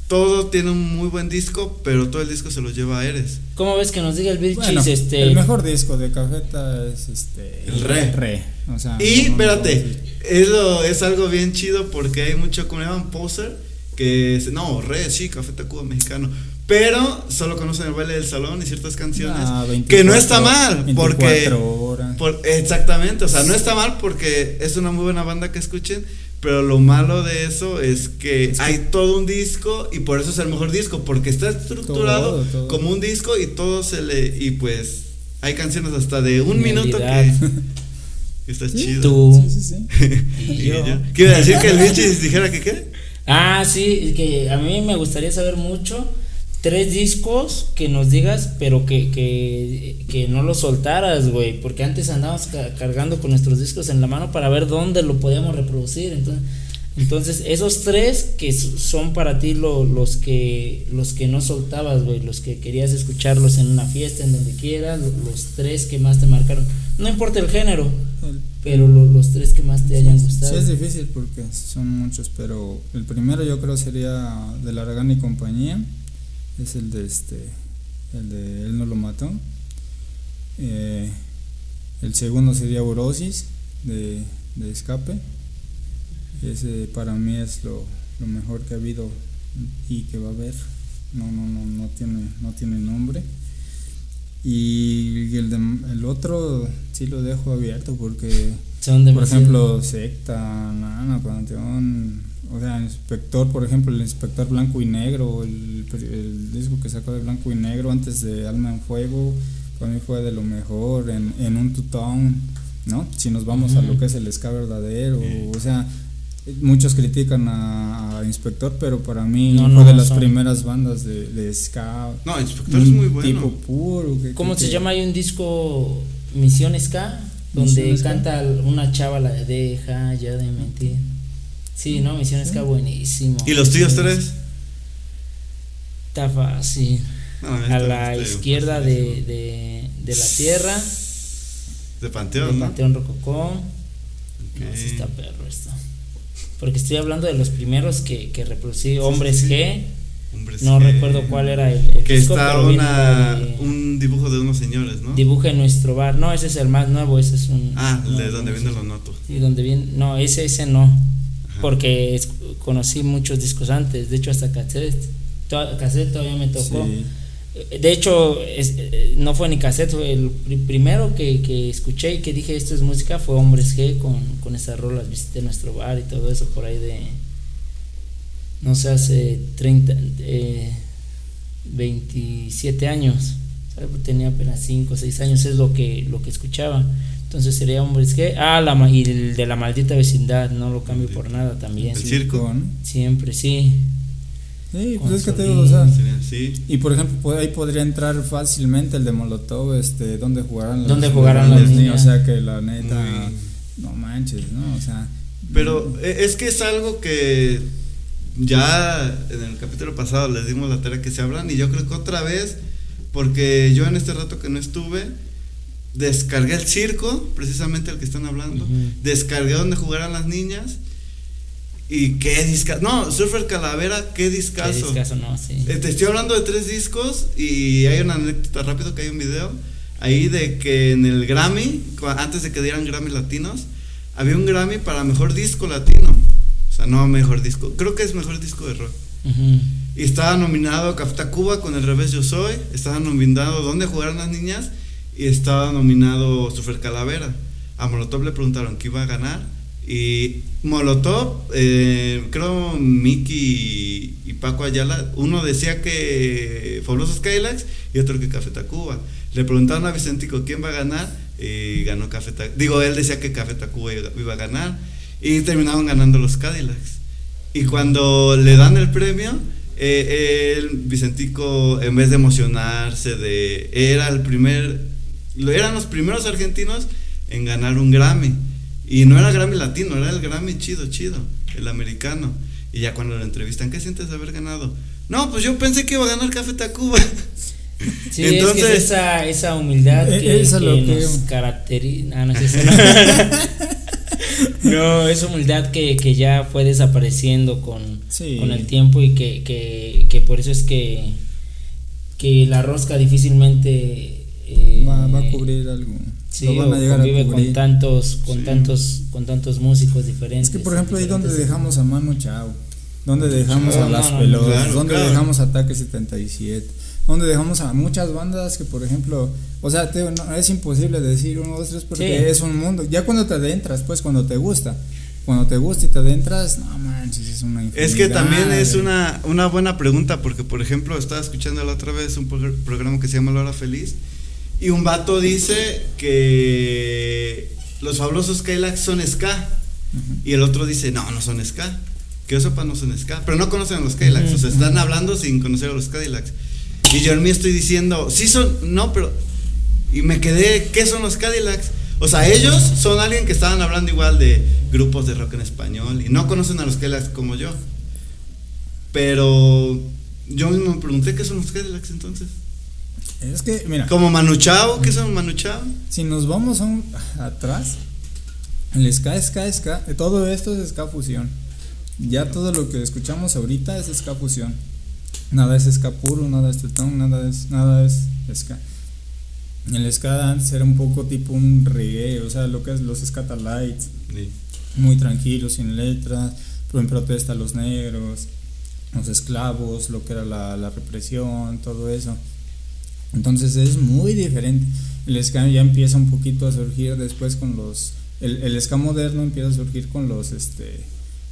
Todo tiene un muy buen disco, pero todo el disco se lo lleva a Eres. ¿Cómo ves que nos diga el Bill Bueno, Cheese, este El mejor disco de Cafeta es este. El Re. Re. O sea, Y no, espérate, es, lo- es algo bien chido porque hay mucho, como llaman, poser, que es, no, re, sí, Café Tacuba mexicano. Pero solo conocen el baile del salón y ciertas canciones. Ah, que no está 24 mal, porque... 24 horas. Por- exactamente, o sea, no está mal porque es una muy buena banda que escuchen, pero lo malo de eso es que hay todo un disco y por eso es el mejor disco, porque está estructurado Todo, todo. como un disco y todo se le y pues hay canciones hasta de un minuto que, <laughs> está chido. Tú. Sí, sí, sí. <laughs> y yo. yo- ¿Qué iba a decir que el <laughs> bichis dijera que qué? Ah, sí, que a mí me gustaría saber mucho. Tres discos que nos digas, pero que, que, que no los soltaras, güey. Porque antes andábamos ca- cargando con nuestros discos en la mano para ver dónde lo podíamos reproducir. Entonces, entonces esos tres que son para ti lo- los, que, los que no soltabas, güey. Los que querías escucharlos en una fiesta, en donde quieras. lo- Los tres que más te marcaron. No importa el género, El- pero lo- los tres que más te hayan gustado. Sí es difícil porque son muchos, pero el primero yo creo sería de la y compañía, es el de este, el de él no lo mató. Eh, el segundo sería Urosis de, de Escape. Ese para mí es lo, lo mejor que ha habido y que va a haber. No, no, no, no tiene, no tiene nombre. Y el, de, el otro sí lo dejo abierto porque Son por ejemplo, Secta, Nana, Panteón, o sea, Inspector, por ejemplo, el Inspector Blanco y Negro, el, el disco que sacó de Blanco y Negro antes de Alma en Fuego, para mí fue de lo mejor, en, en un tutón, ¿no? Si nos vamos a lo que es el ska verdadero, o sea, muchos critican a, a Inspector, pero para mí No, fue no, de las son- primeras bandas de, de ska. No, Inspector es muy bueno. Tipo puro. que- ¿Cómo que- se que- llama? Hay un disco Misión Ska donde canta una chava la de Deja ya de mentir. Sí, no, Misión Ska buenísimo. ¿Y los tíos tres? Está fácil. No, A la izquierda de, de, de la tierra, De de Panteón, ¿no? Panteón Rococó. No, sí está perro esto. Porque estoy hablando de los primeros que, que reproducí, Hombres G. Hombre, No recuerdo cuál era el, el Que disco, está una, de un dibujo de unos señores, ¿no? Dibuja en nuestro bar. No, ese es el más nuevo, ese es un. Ah, no, de donde viene lo noto. Sí, donde viene. No, ese, ese no. Ajá. Porque es- conocí muchos discos antes. De hecho, hasta cassette. cassette todavía me tocó. Sí. De hecho, es- eh, no fue ni cassette. fue el pri- primero que, que escuché y que dije esto es música fue Hombres G con, con esas rolas. Visité nuestro bar y todo eso por ahí de. No sé, hace 30. Eh, 27 años. ¿sabes? Tenía apenas 5 o 6 años. Es lo que, lo que escuchaba. Entonces sería Hombres. Ah, la, ma- y el de la maldita vecindad. No lo cambio por nada también. El circo. ¿no? Siempre, sí. Sí, pues es que te digo, o sea, así. y por ejemplo, ahí podría entrar fácilmente el de Molotov, este, donde jugarán las ¿Dónde jugarán niñas? niñas? O sea, que la neta, Muy- no manches, ¿no? O sea, Pero eh, es que es algo que ya en el capítulo pasado les dimos la tarea que se hablan y yo creo que otra vez, porque yo en este rato que no estuve, descargué el circo, precisamente el que están hablando, descargué donde jugaran las niñas y qué discazo, no, Surfer Calavera, qué Qué discazo. discazo, no, sí. Eh, Te estoy hablando de tres discos y hay una anécdota rápido que hay un video ahí de que en el Grammy, antes de que dieran Grammy latinos, había un Grammy para mejor disco latino. No mejor disco, creo que es mejor disco de rock. Y estaba nominado Café Tacuba con El Revés Yo Soy, estaba nominado Dónde Jugaron las Niñas y estaba nominado Super Calavera. A Molotov le preguntaron qué iba a ganar y Molotov, eh, creo Miki y Paco Ayala, uno decía que Fabulosos Cadillacs y otro que Café Tacuba. Le preguntaron a Vicentico quién va a ganar y ganó Café Tacuba. Digo, él decía que Café Tacuba iba a ganar y terminaron ganando los Cadillacs. Y cuando le dan el premio, eh, él, Vicentico, en vez de emocionarse, de era el primer, eran los primeros argentinos en ganar un Grammy. Y no era Grammy latino, era el Grammy chido, chido, el americano. Y ya cuando lo entrevistan, ¿qué sientes de haber ganado? No, pues yo pensé que iba a ganar Café Tacuba. <laughs> Sí, es que Entonces- es esa, esa humildad Eh, que, eso es que que- nos caracteriza. Ah, no es <laughs> eso. No, es humildad que, que ya fue desapareciendo con, Sí. con el tiempo y que, que, que por eso es que, que la rosca difícilmente eh, Va, va a cubrir algo. sí, lo van a o llegar a convive cubrir. con tantos, con Sí. tantos, con tantos músicos diferentes. Es que por ejemplo ahí donde dejamos a Manu Chao, donde dejamos No, a Las no, no, Pelotas, claro, donde claro. dejamos a Ataque 77, donde dejamos a muchas bandas que por ejemplo, o sea, te- no, es imposible decir uno, dos, tres porque Sí. es un mundo. Ya cuando te adentras, pues cuando te gusta, cuando te gusta y te adentras, no manches, es una Es que también es una, una buena pregunta, porque por ejemplo, estaba escuchando la otra vez un progr- programa que se llama La Hora Feliz, y un vato dice que los fabulosos Cadillacs son ska, y el otro dice, no, no son ska, que yo sepa no son ska, pero no conocen a los Cadillacs, o sea, están hablando sin conocer a los Cadillacs. Y yo en mí estoy diciendo, sí son, no, pero, y me quedé, ¿qué son los Cadillacs? O sea, ellos son alguien que estaban hablando igual de grupos de rock en español y no conocen a los Cadillacs como yo. Pero yo mismo me pregunté qué son los Cadillacs entonces. Es que, mira, Como Manu Chao, ¿qué son Manu Chao? si nos vamos a un- atrás, el ska, ska, ska, todo esto es ska fusión. Ya todo lo que escuchamos ahorita es ska fusión. Nada es ska puro, nada es tetón, nada es, nada es ska. El ska antes era un poco tipo un reggae, o sea, lo que es los scatalites, Sí. muy tranquilos, sin letras, pero en protesta a los negros, los esclavos, lo que era la, la represión, todo eso. Entonces es muy diferente. El ska ya empieza un poquito a surgir después con los. El, el ska moderno empieza a surgir con los. este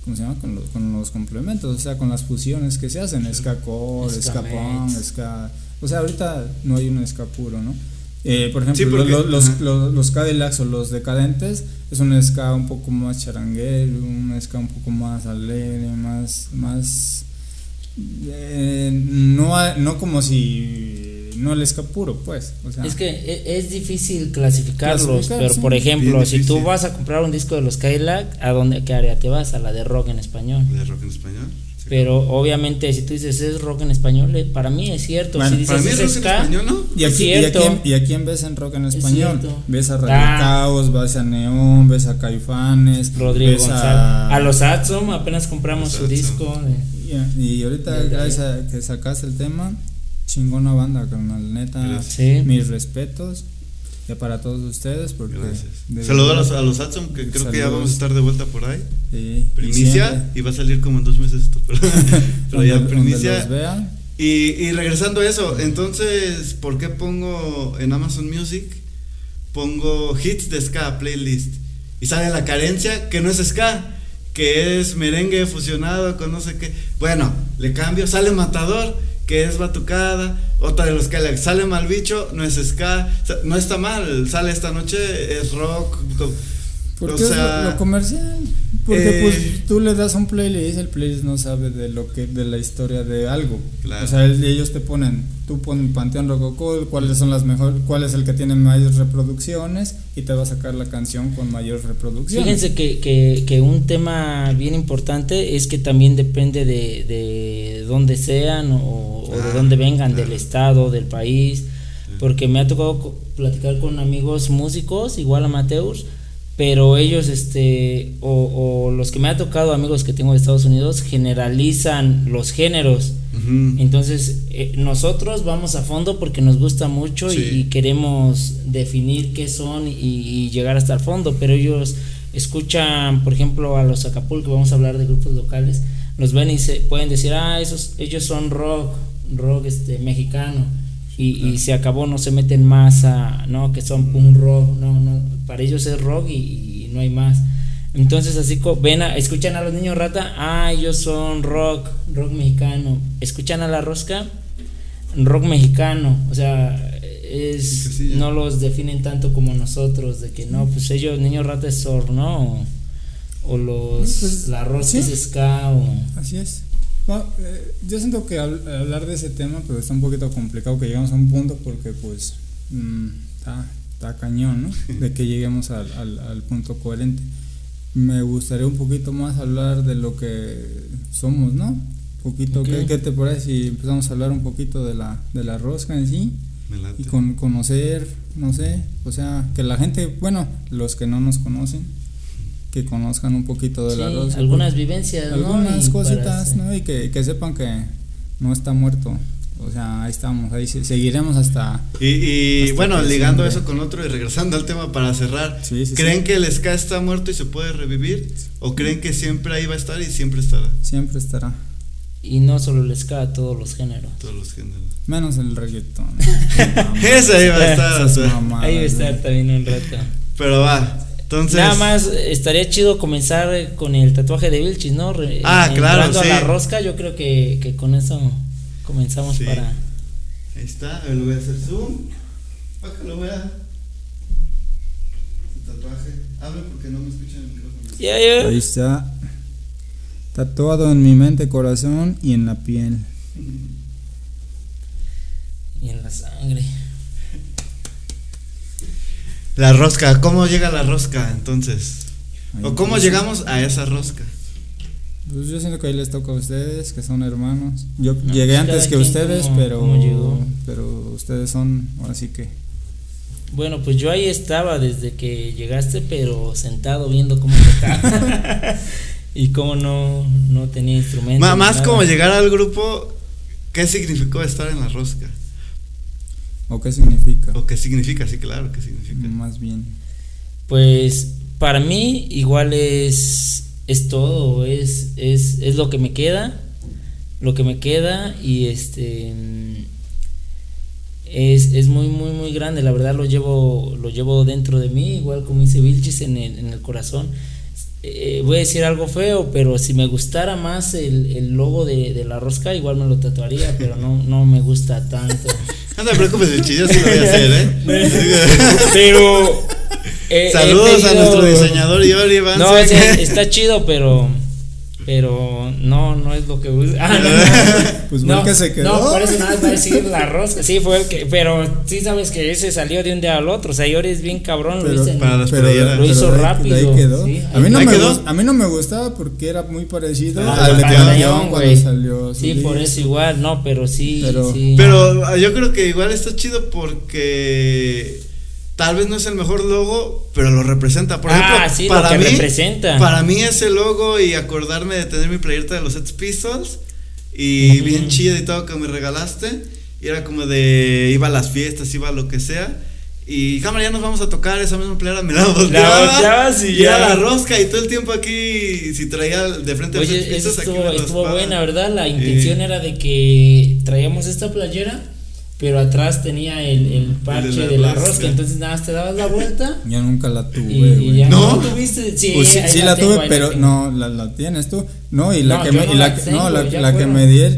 ¿Cómo se llama? Con los, con los complementos, o sea, con las fusiones que se hacen: ska core, Ska ska punk, mix. ska. O sea, ahorita no hay un ska puro, ¿no? Eh, por ejemplo, Sí, porque- lo- los, los, los Cadillacs o los decadentes es un ska un poco más charanguero, un ska un poco más alegre, más. más eh, no, no como si. No el ska puro, pues. O sea, Es que e- es difícil clasificarlos, Clasificar, pero sí. por ejemplo, si tú vas a comprar un disco de los Cadillac, ¿a dónde qué área te vas? A la de rock en español. ¿De rock en español? Sí. Pero obviamente si tú dices es rock en español, eh, para mí es cierto. Bueno, si Para dices mí es es rock en ska, español, ¿no? Y Es y, cierto. aquí, en- y aquí en ves en rock en Es español. Ves a Radio Ah. Caos, ves a Neón, ves a Caifanes. Rodrigo ves González. a, A los Atsom apenas compramos Los su disco. de- Y, y ahorita, gracias a que sacaste el tema, chingona banda, carnal. Neta. Sí. mis respetos. Ya para todos ustedes, porque. Gracias. Saludos a los, a los Atsom, que creo que ya Saludos. vamos a estar de vuelta por ahí. sí, y Primicia, siempre, y va a salir como en dos meses esto, pero, <laughs> pero ya donde- primicia. los vea, Y, y regresando a eso, entonces, ¿por qué pongo en Amazon Music? Pongo hits de ska playlist. Y sale la carencia, que no es ska, que es merengue fusionado con no sé qué. Bueno, le cambio, sale Matador, que es batucada. Otra de los que le sale mal bicho, no es ska. No está mal, sale esta noche, es rock. Porque o es sea, lo, lo comercial. Porque eh, pues tú le das un playlist, el playlist no sabe de lo que de la historia de algo. Claro. O sea, el- ellos te ponen, tú pones Panteón Rococó, cuáles son las mejores, cuál es el que tiene mayores reproducciones y te va a sacar la canción con mayor reproducción. Fíjense que, que, que un tema bien importante es que también depende de, de dónde sean o, o de Ah, dónde vengan, claro. del estado, del país, porque me ha tocado platicar con amigos músicos, igual amateurs, pero ellos, este, o, o los que me ha tocado, amigos que tengo de Estados Unidos, generalizan los géneros. Entonces, eh, nosotros vamos a fondo porque nos gusta mucho y- Sí. y, queremos definir qué son y, y llegar hasta el fondo, pero ellos escuchan, por ejemplo, a los Acapulco, vamos a hablar de grupos locales, nos ven y se pueden decir, ah, esos, ellos son rock, rock este, mexicano. Y, y se acabó, no se meten más a, no, que son punk rock, no, no, para ellos es rock y, y no hay más. Entonces así ven a, escuchan a los niños rata, ah, ellos son rock, rock mexicano. Escuchan a la rosca, rock mexicano. O sea, es no los definen tanto como nosotros, de que no, pues ellos, niños rata es sor, ¿no? O, o los Pues, la rosca es ska o Así es. Bueno, eh, yo siento que habl- hablar de ese tema pues está un poquito complicado que llegamos a un punto porque pues mm, está, está cañón, ¿no? <laughs> De que lleguemos al, al, al punto coherente. Me gustaría un poquito más hablar de lo que somos, ¿no? Un poquito, Ok. ¿qué, qué te parece si empezamos a hablar un poquito de la, de la rosca en sí? Y con conocer, no sé, o sea, que la gente, bueno, los que no nos conocen, que conozcan un poquito de la Sí, rosca. algunas vivencias, ¿no? Algunas cositas, ¿no? Y que, que sepan que no está muerto. O sea, ahí estamos, ahí se- seguiremos hasta... Y, y, Hasta bueno, ligando siempre. eso con otro y regresando al tema para cerrar, Sí, sí, ¿creen sí. que el ska está muerto y se puede revivir? ¿O creen que siempre ahí va a estar y siempre estará? Siempre estará. Y no solo el ska, todos los géneros. Todos los géneros. Menos el reggaetón. <laughs> Ese ahí va a estar. Ahí va a estar también un rato. pero va. Entonces. Nada más estaría chido comenzar con el tatuaje de Vilchis, ¿no? Re- Ah, claro, sí. a la rosca, yo creo que, que con eso comenzamos Sí. para. Ahí está, a ver, lo voy a hacer zoom. Para que lo vea. Tatuaje. Hable porque no me escuchan el micrófono. Ahí está. Tatuado en mi mente, corazón y en la piel. Y en la sangre. La rosca, ¿cómo llega la rosca entonces? Ahí ¿O cómo llegamos a esa rosca? Pues yo siento que ahí les toca a ustedes, que son hermanos. Yo No, llegué pues antes que ustedes, como- pero como llegó. pero ustedes son, ahora sí que Bueno, pues yo ahí estaba desde que llegaste, pero sentado viendo cómo tocaba. <laughs> <laughs> y cómo no, no tenía instrumentos. Más nada. como llegar al grupo, ¿qué significó estar en la rosca? O qué significa, ¿O qué significa? Sí, claro, ¿qué significa? más bien. Pues para mí igual es, es todo, es, es, es lo que me queda, lo que me queda y este es, es muy muy muy grande, la verdad lo llevo, lo llevo dentro de mí, igual como dice Vilchis en el, en el corazón. Eh, voy a decir algo feo, pero si me gustara más el, el logo de, de la rosca, igual me lo tatuaría, pero no, no me gusta tanto. <laughs> No te preocupes, el chillo sí lo voy a hacer, ¿eh? <laughs> Pero he Saludos a pedido- nuestro diseñador Yori. No, es- está chido, pero pero no, no es lo que busca. <laughs> Ah, no, no. <laughs> Pues no, que se quedó. No, por eso nada más va a decir la rosca. Sí, fue el que, pero sí sabes que ese salió de un día al otro. O sea, Yori es bien cabrón, lo Pero- para las Pero. Lo hizo rápido, de ahí quedó. sí, a, mí no ahí me quedó. a mí no me gustaba porque era muy parecido Ah, al de Panteón, cuando güey. salió. Sí, por eso igual, no, pero sí, Pero- sí. Pero ah, yo creo que igual está chido porque tal vez no es el mejor logo, pero lo representa. Por Ah, ejemplo, sí, lo para que mí, representa. para mí ese logo y acordarme de tener mi playerta de los Sex Pistols y Ujú. bien chida y todo que me regalaste, y era como de iba a las fiestas, iba a lo que sea. Y cámara, ya nos vamos a tocar esa misma playera, me la volteaba. volteabas y ya. la rosca, y todo el tiempo aquí, si traía de frente los Sex Oye, eso Pistols, aquí estuvo, me estuvo buena, ¿verdad? La intención Eh. era de que traíamos esta playera, pero atrás tenía el, el parche la de la rosca. rosca, entonces nada más te dabas la vuelta <laughs> Yo nunca la tuve, y, y güey. ya ¿No? tuviste. Sí, Pues sí, sí la tengo, tuve, pero no, la, la tienes tú. No, y la No, que me, no y la, que- tengo, no, me di,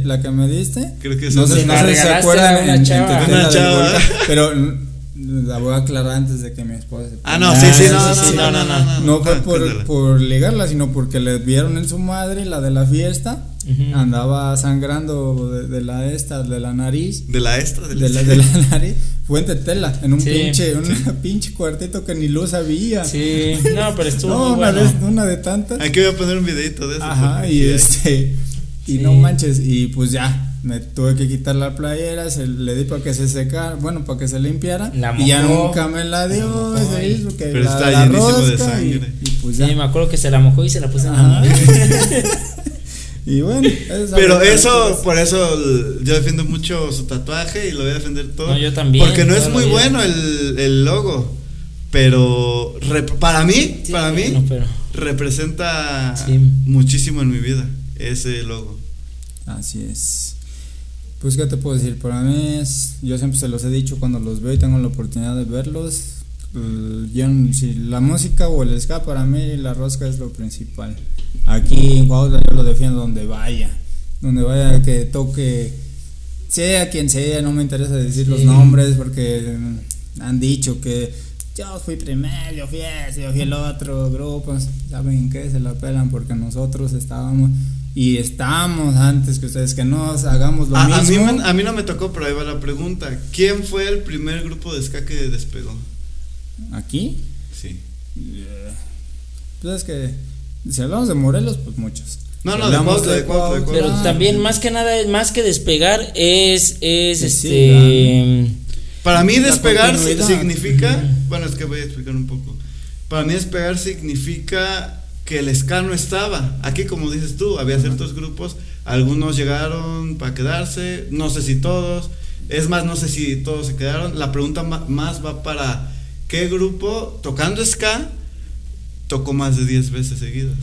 la que me diste. Creo que no sé, sí. no sé si se acuerdan una en, en chava. Una chava. Pero la voy a aclarar antes de que mi esposa se Ah, no, ponga- sí, sí, Ah, no, sí, no, sí, no, no, no, no, no, No fue Ah, por, por ligarla, sino porque le vieron en su madre la de la fiesta. Andaba sangrando de, de la esta, de la nariz. De la esta, de la, De la, de la <laughs> nariz. Fue en Tetela, en un Sí, pinche, un <laughs> pinche cuartito que ni luz había. Sí, no, pero <laughs> estuvo No, muy una, bueno. de, una de tantas. Aquí voy a poner un videito de eso. Ajá, y sí este. Y Sí. no manches, y pues ya, me tuve que quitar la playera, se le di para que se secara, bueno, para que se limpiara. La y ya mojó. nunca me la dio, mojó ese ahí. hizo que Pero la, está la llenísimo de rosca sangre. Y, y pues Sí, ya. me acuerdo que se la mojó y se la puse en la. Y bueno, <laughs> Pero eso, cosa. por eso yo defiendo mucho su tatuaje y lo voy a defender todo. No, yo también, Porque no es muy vida. bueno el, el logo. Pero rep- para mí, Sí, para mí, bueno, pero- representa Sí. muchísimo en mi vida ese logo. Así es. Pues, ¿qué te puedo decir? Para mí es. Yo siempre se los he dicho cuando los veo y tengo la oportunidad de verlos. el- Yo, si la música o el ska, para mí la rosca es lo principal. Aquí en Cuautla yo lo defiendo donde vaya. Donde vaya que toque, sea quien sea, no me interesa decir los nombres porque han dicho que yo fui primero, yo fui ese, yo fui el otro grupo. ¿Saben qué? Se la pelan porque nosotros estábamos y estamos antes que ustedes, que no hagamos lo A, a mí, mismo. me- a mí no me tocó, pero ahí va la pregunta. ¿Quién fue el primer grupo de ska que despegó? Aquí, Sí. pues es que si hablamos de Morelos, pues muchos. No, no, de hablamos Cuautla, de Cuautla. Pero Ah, también más que nada, más que despegar, es, es Sí, sí, este. Para mí despegar significa, bueno, es que voy a explicar un poco. Para mí despegar significa que el ska no estaba. Aquí, como dices tú, había ciertos grupos, algunos llegaron para quedarse, no sé si todos, es más, no sé si todos se quedaron. La pregunta más va para qué grupo tocando ska tocó más de 10 veces seguidas.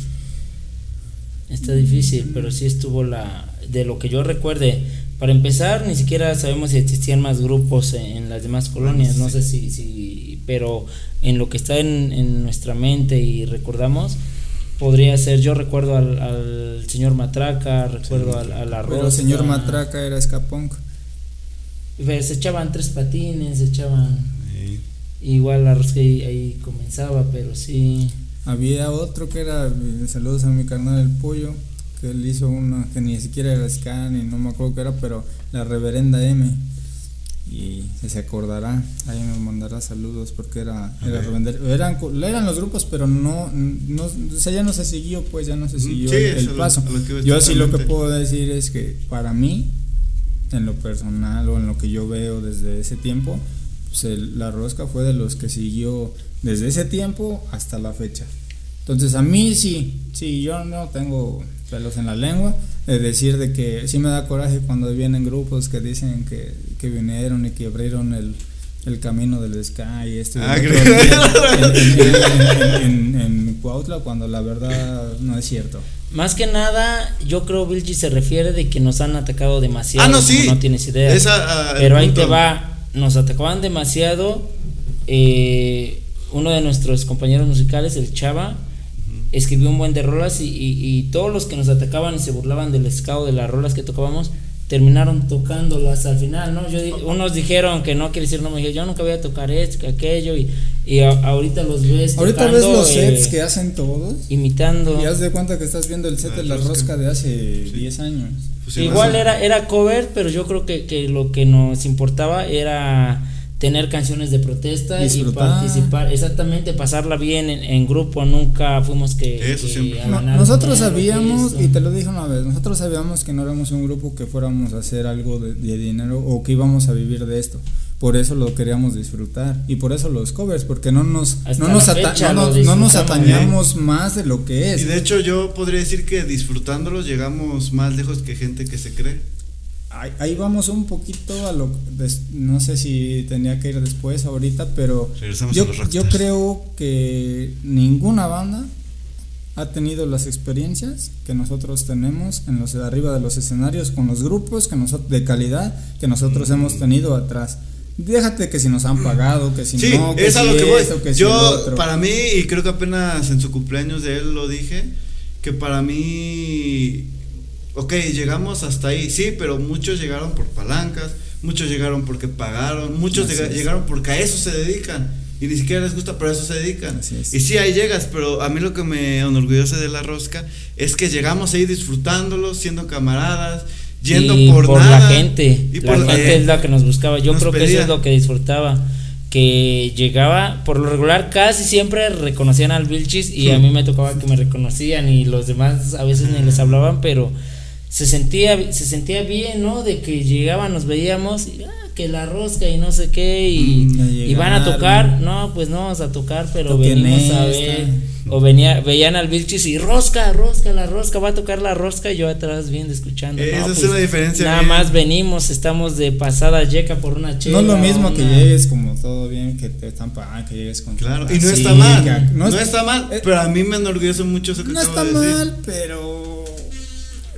Está difícil, pero sí estuvo la, de lo que yo recuerde, para empezar, ni siquiera sabemos si existían más grupos en, las demás colonias, no sé si, si, pero en lo que está en, en nuestra mente y recordamos, podría ser, yo recuerdo al, señor Matraca, recuerdo al, a la Pero el señor Matraca era escapunk. Se echaban tres patines, se echaban... Igual la rosca ahí, comenzaba, pero sí... Había otro que era, saludos a mi carnal el pollo, que él hizo una que ni siquiera era scan y no me acuerdo qué era, pero la reverenda M. Y se acordará, ahí nos mandará saludos porque era, era revender, eran, eran los grupos pero no, no o sea, ya no se siguió pues ya no se siguió el, paso. yo sí lo que puedo decir es que para mí en lo personal o en lo que yo veo desde ese tiempo pues la rosca fue de los que siguió desde ese tiempo hasta la fecha entonces a mí sí sí yo no tengo pelos en la lengua de decir de que sí me da coraje cuando vienen grupos que dicen que, que vinieron y que abrieron el, el camino del Sky y este ah, en, en, Cuautla cuando la verdad no es cierto. Más que nada, yo creo Vilchi se refiere de que nos han atacado demasiado. Ah, no, sí. No tienes idea. Ah, Pero ahí te va, nos atacaban demasiado. Eh, uno de nuestros compañeros musicales, el Chava, escribió un buen de rolas y, y, todos los que nos atacaban y se burlaban del escao de las rolas que tocábamos terminaron tocándolas al final, ¿no? Yo, unos dijeron que no, quiere decir no, me dije, yo nunca voy a tocar esto, que aquello, y, y ahorita los ves. Ahorita ves los sets eh, que hacen todos. Imitando. Y haz de cuenta que estás viendo el set de la rosca de hace 10 años. Pues Igual era, era cover, pero yo creo que, que lo que nos importaba era tener canciones de protesta y participar, exactamente, pasarla bien en, grupo, nunca fuimos que... nosotros sabíamos, y te lo dije una vez, nosotros sabíamos que no éramos un grupo que fuéramos a hacer algo de, dinero o que íbamos a vivir de esto. Por eso lo queríamos disfrutar y por eso los covers, porque no nos, no nos, no, nos atañamos más de lo que es. Y de hecho yo podría decir que disfrutándolos llegamos más lejos que gente que se cree ahí, vamos un poquito a lo no sé si tenía que ir después ahorita pero yo, yo creo que ninguna banda ha tenido las experiencias que nosotros tenemos en los de arriba de los escenarios con los grupos que nosotros de calidad que nosotros hemos tenido atrás. Déjate que si nos han pagado que si no que es a lo que voy. yo para mí y creo que apenas en su cumpleaños de él lo dije que para mí ok, llegamos hasta ahí, sí, pero muchos llegaron por palancas, muchos llegaron porque pagaron, muchos llegaron porque a eso se dedican. Y ni siquiera les gusta, pero a eso se dedican. Y sí, ahí llegas, pero a mí lo que me enorgullece de la rosca es que llegamos ahí disfrutándolo, siendo camaradas, yendo por, por la gente. Y la por, gente es la que nos buscaba. Yo creo que eso es lo que disfrutaba. Que llegaba, por lo regular, casi siempre reconocían al Vilchis y a mí me tocaba que me reconocían y los demás a veces ni les hablaban, pero se sentía, se sentía bien, ¿no? De que llegaban, nos veíamos, y, ah, que la rosca y no sé qué, y, mm, van a tocar, no, pues no vamos a tocar, pero venimos a ver, o venía, veían al Vilchis y rosca, rosca, la rosca, va a tocar la rosca, y yo atrás viendo, escuchando. Esa es pues, una diferencia. Nada más venimos, estamos de pasada yeca por una chela. No es lo mismo que llegues como todo bien, que te están pagando, que llegues con. Claro, y no está mal, no, está mal, eh, pero a mí me enorgullece mucho eso que No está mal, pero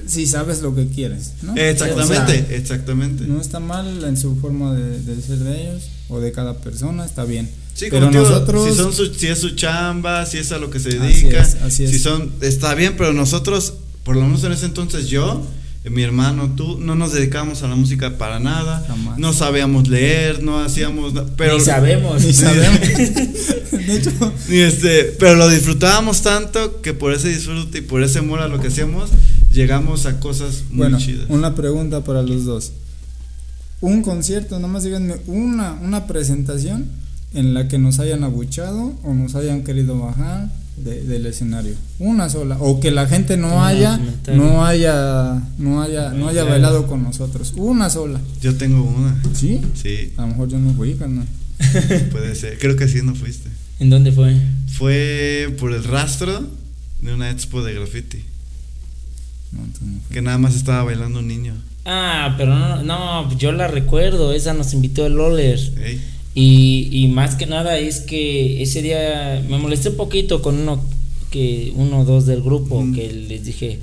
si sabes lo que quieres, ¿no? Exactamente, exactamente. No está mal en su forma de, ser de ellos o de cada persona, está bien. Sí, pero nosotros si son si es su chamba, si es a lo que se dedica, si son está bien, pero nosotros por lo menos en ese entonces yo mi hermano, tú, no nos dedicamos a la música para nada, no sabíamos leer, no hacíamos pero ni sabemos, ni <laughs> sabemos. <laughs> de hecho, ni este, pero lo disfrutábamos tanto que por ese disfrute y por ese amor a lo que hacíamos, llegamos a cosas muy bueno, chidas. Una pregunta para los dos. Un concierto, nomás díganme una, una presentación en la que nos hayan abuchado o nos hayan querido bajar del escenario. Una sola. O que la gente no haya, no haya, no haya, no haya bailado con nosotros. Una sola. Yo tengo una. ¿Sí? Sí. A lo mejor yo no fui, carnal. <laughs> Puede ser. Creo que sí no fuiste. ¿En dónde fue? Fue por el rastro de una expo de graffiti. No, entonces no fue. Que nada más estaba bailando un niño. Ah, pero no, no, yo la recuerdo, esa nos invitó el Loller. Ey. Y, y más que nada es que ese día me molesté un poquito con uno que uno o dos del grupo Mm. que les dije,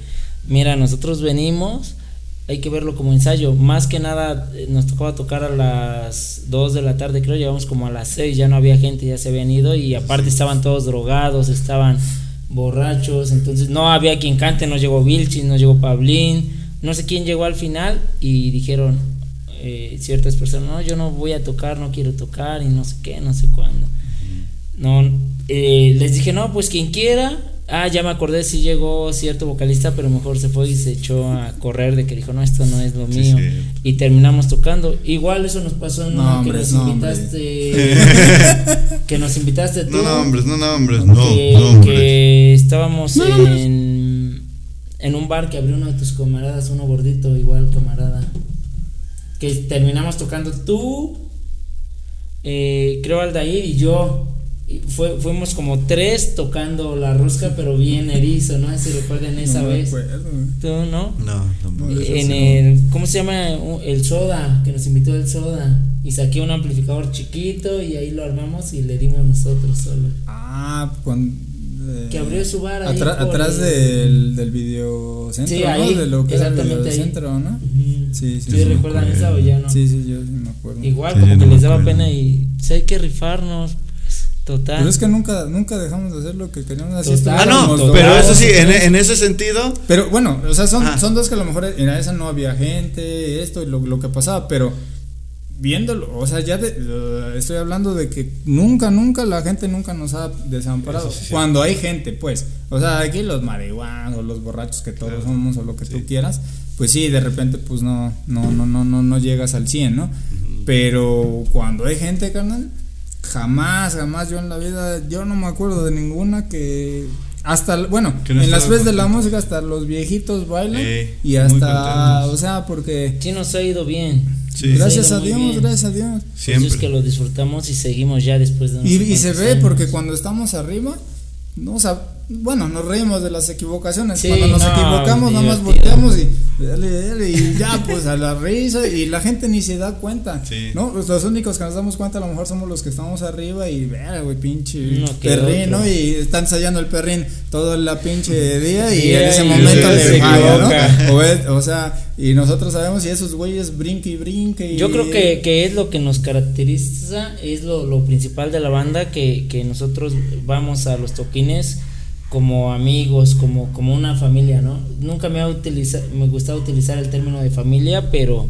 mira, nosotros venimos, hay que verlo como ensayo. Más que nada eh, nos tocaba tocar a las 2 de la tarde, creo, llevamos como a las 6, ya no había gente, ya se habían ido y aparte estaban todos drogados, estaban borrachos, entonces no había quien cante, no llegó Vilchis, no llegó Pablín, no sé quién llegó al final y dijeron eh, ciertas personas, no, yo no voy a tocar, no quiero tocar y no sé qué, no sé cuándo. No, eh, les dije, no, pues quien quiera. Ah, ya me acordé si llegó cierto vocalista, pero mejor se fue y se echó a correr de que dijo, no, esto no es lo Sí, mío. Y terminamos tocando. Igual eso nos pasó en No, una hombres, que nos no, invitaste. <laughs> que nos invitaste tú. No nombres, no nombres, no que, que estábamos en, en un bar que abrió uno de tus camaradas, uno gordito, igual camarada. Que terminamos tocando tú, eh, creo Aldair y yo. Fue, fuimos como tres tocando la rosca, pero bien erizo, ¿no? Si recuerdan esa No me vez. ¿Tú no? No, no. No, en el, ¿cómo se llama? El soda, que nos invitó el soda. Y saqué un amplificador chiquito y ahí lo armamos y le dimos nosotros solo. Ah, cuando. eh, Que abrió su bar ahí atrás el- del, del videocentro, Sí, ¿no? ahí, De lo que era el videocentro, ¿no? Sí, sí. ¿Sí, recuerdan esa o ya no? Sí, sí, yo sí me acuerdo. Igual Sí, como que no les daba pena y pues, hay que rifarnos, total. Pero es que nunca, nunca dejamos de hacer lo que queríamos hacer. Ah, no, Total. pero eso sí, en, en ese sentido, Pero bueno, o sea, son, Ah. son dos que a lo mejor en esa no había gente, esto y lo, lo que pasaba, pero viéndolo, o sea, ya de- eh, estoy hablando de que nunca, nunca la gente nunca nos ha desamparado. Sí, sí. Cuando hay gente, pues, o sea, aquí los marihuanos o los borrachos que todos Claro. somos o lo que Sí. tú quieras, pues sí, de repente pues no, no, no, no, no, no llegas al 100, ¿no? Pero cuando hay gente, carnal, jamás, jamás yo en la vida, yo no me acuerdo de ninguna que hasta, bueno, Que no en las veces de la música hasta los viejitos bailan Ey, y hasta, o sea, porque Sí nos ha ido bien. Sí. Gracias a Dios, bien. gracias a Dios. Eso siempre. es que lo disfrutamos y seguimos ya después de Y, y se ve años. porque cuando estamos arriba, no, o sea, bueno, nos reímos de las equivocaciones. Sí, cuando nos no, equivocamos, nada más volteamos y dale, dale, y ya, pues a la risa y la gente ni se da cuenta. Sí. ¿no? Pues, los únicos que nos damos cuenta a lo mejor somos los que estamos arriba y vea, güey, pinche perrín, otro. ¿no? Y está ensayando el perrín todo la pinche día y en ese y momento le falla. ¿no? O, es- o sea, y nosotros sabemos y esos güeyes brinque y brinque. Y, Yo creo que, que es lo que nos caracteriza, es lo, lo principal de la banda, que, que nosotros vamos a los toquines como amigos, como, como una familia, ¿no? Nunca me ha utilizado, me gustaba utilizar el término de familia, pero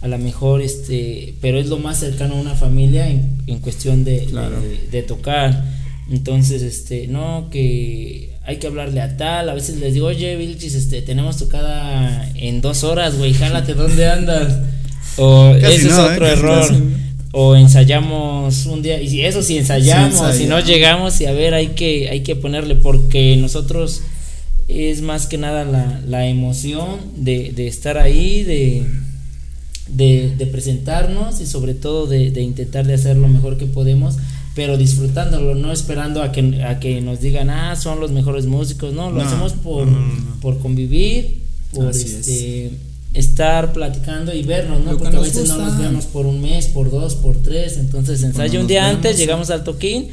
a lo mejor este, pero es lo más cercano a una familia en, en cuestión de, Claro. de, de tocar. Entonces, este, no, que hay que hablarle a tal, a veces les digo, oye, Vilchis, este, tenemos tocada en dos horas, güey, jálate, ¿dónde andas? O Casi ese no, es ¿eh? otro Casi, error. casi. O ensayamos un día, y eso si ensayamos, Sí, si no llegamos, y a ver, hay que, hay que ponerle, porque nosotros es más que nada la, la emoción de, de estar ahí, de, de, de presentarnos y sobre todo de, de intentar de hacer lo mejor que podemos, pero disfrutándolo, no esperando a que, a que nos digan, ah, son los mejores músicos, no, lo No, hacemos por, no, no, no. por convivir, por Así este estar platicando y vernos, ¿no? Lo Porque a veces no nos vemos por un mes, por dos, por tres, entonces ensayo un día vemos, antes, sí. llegamos al toquín,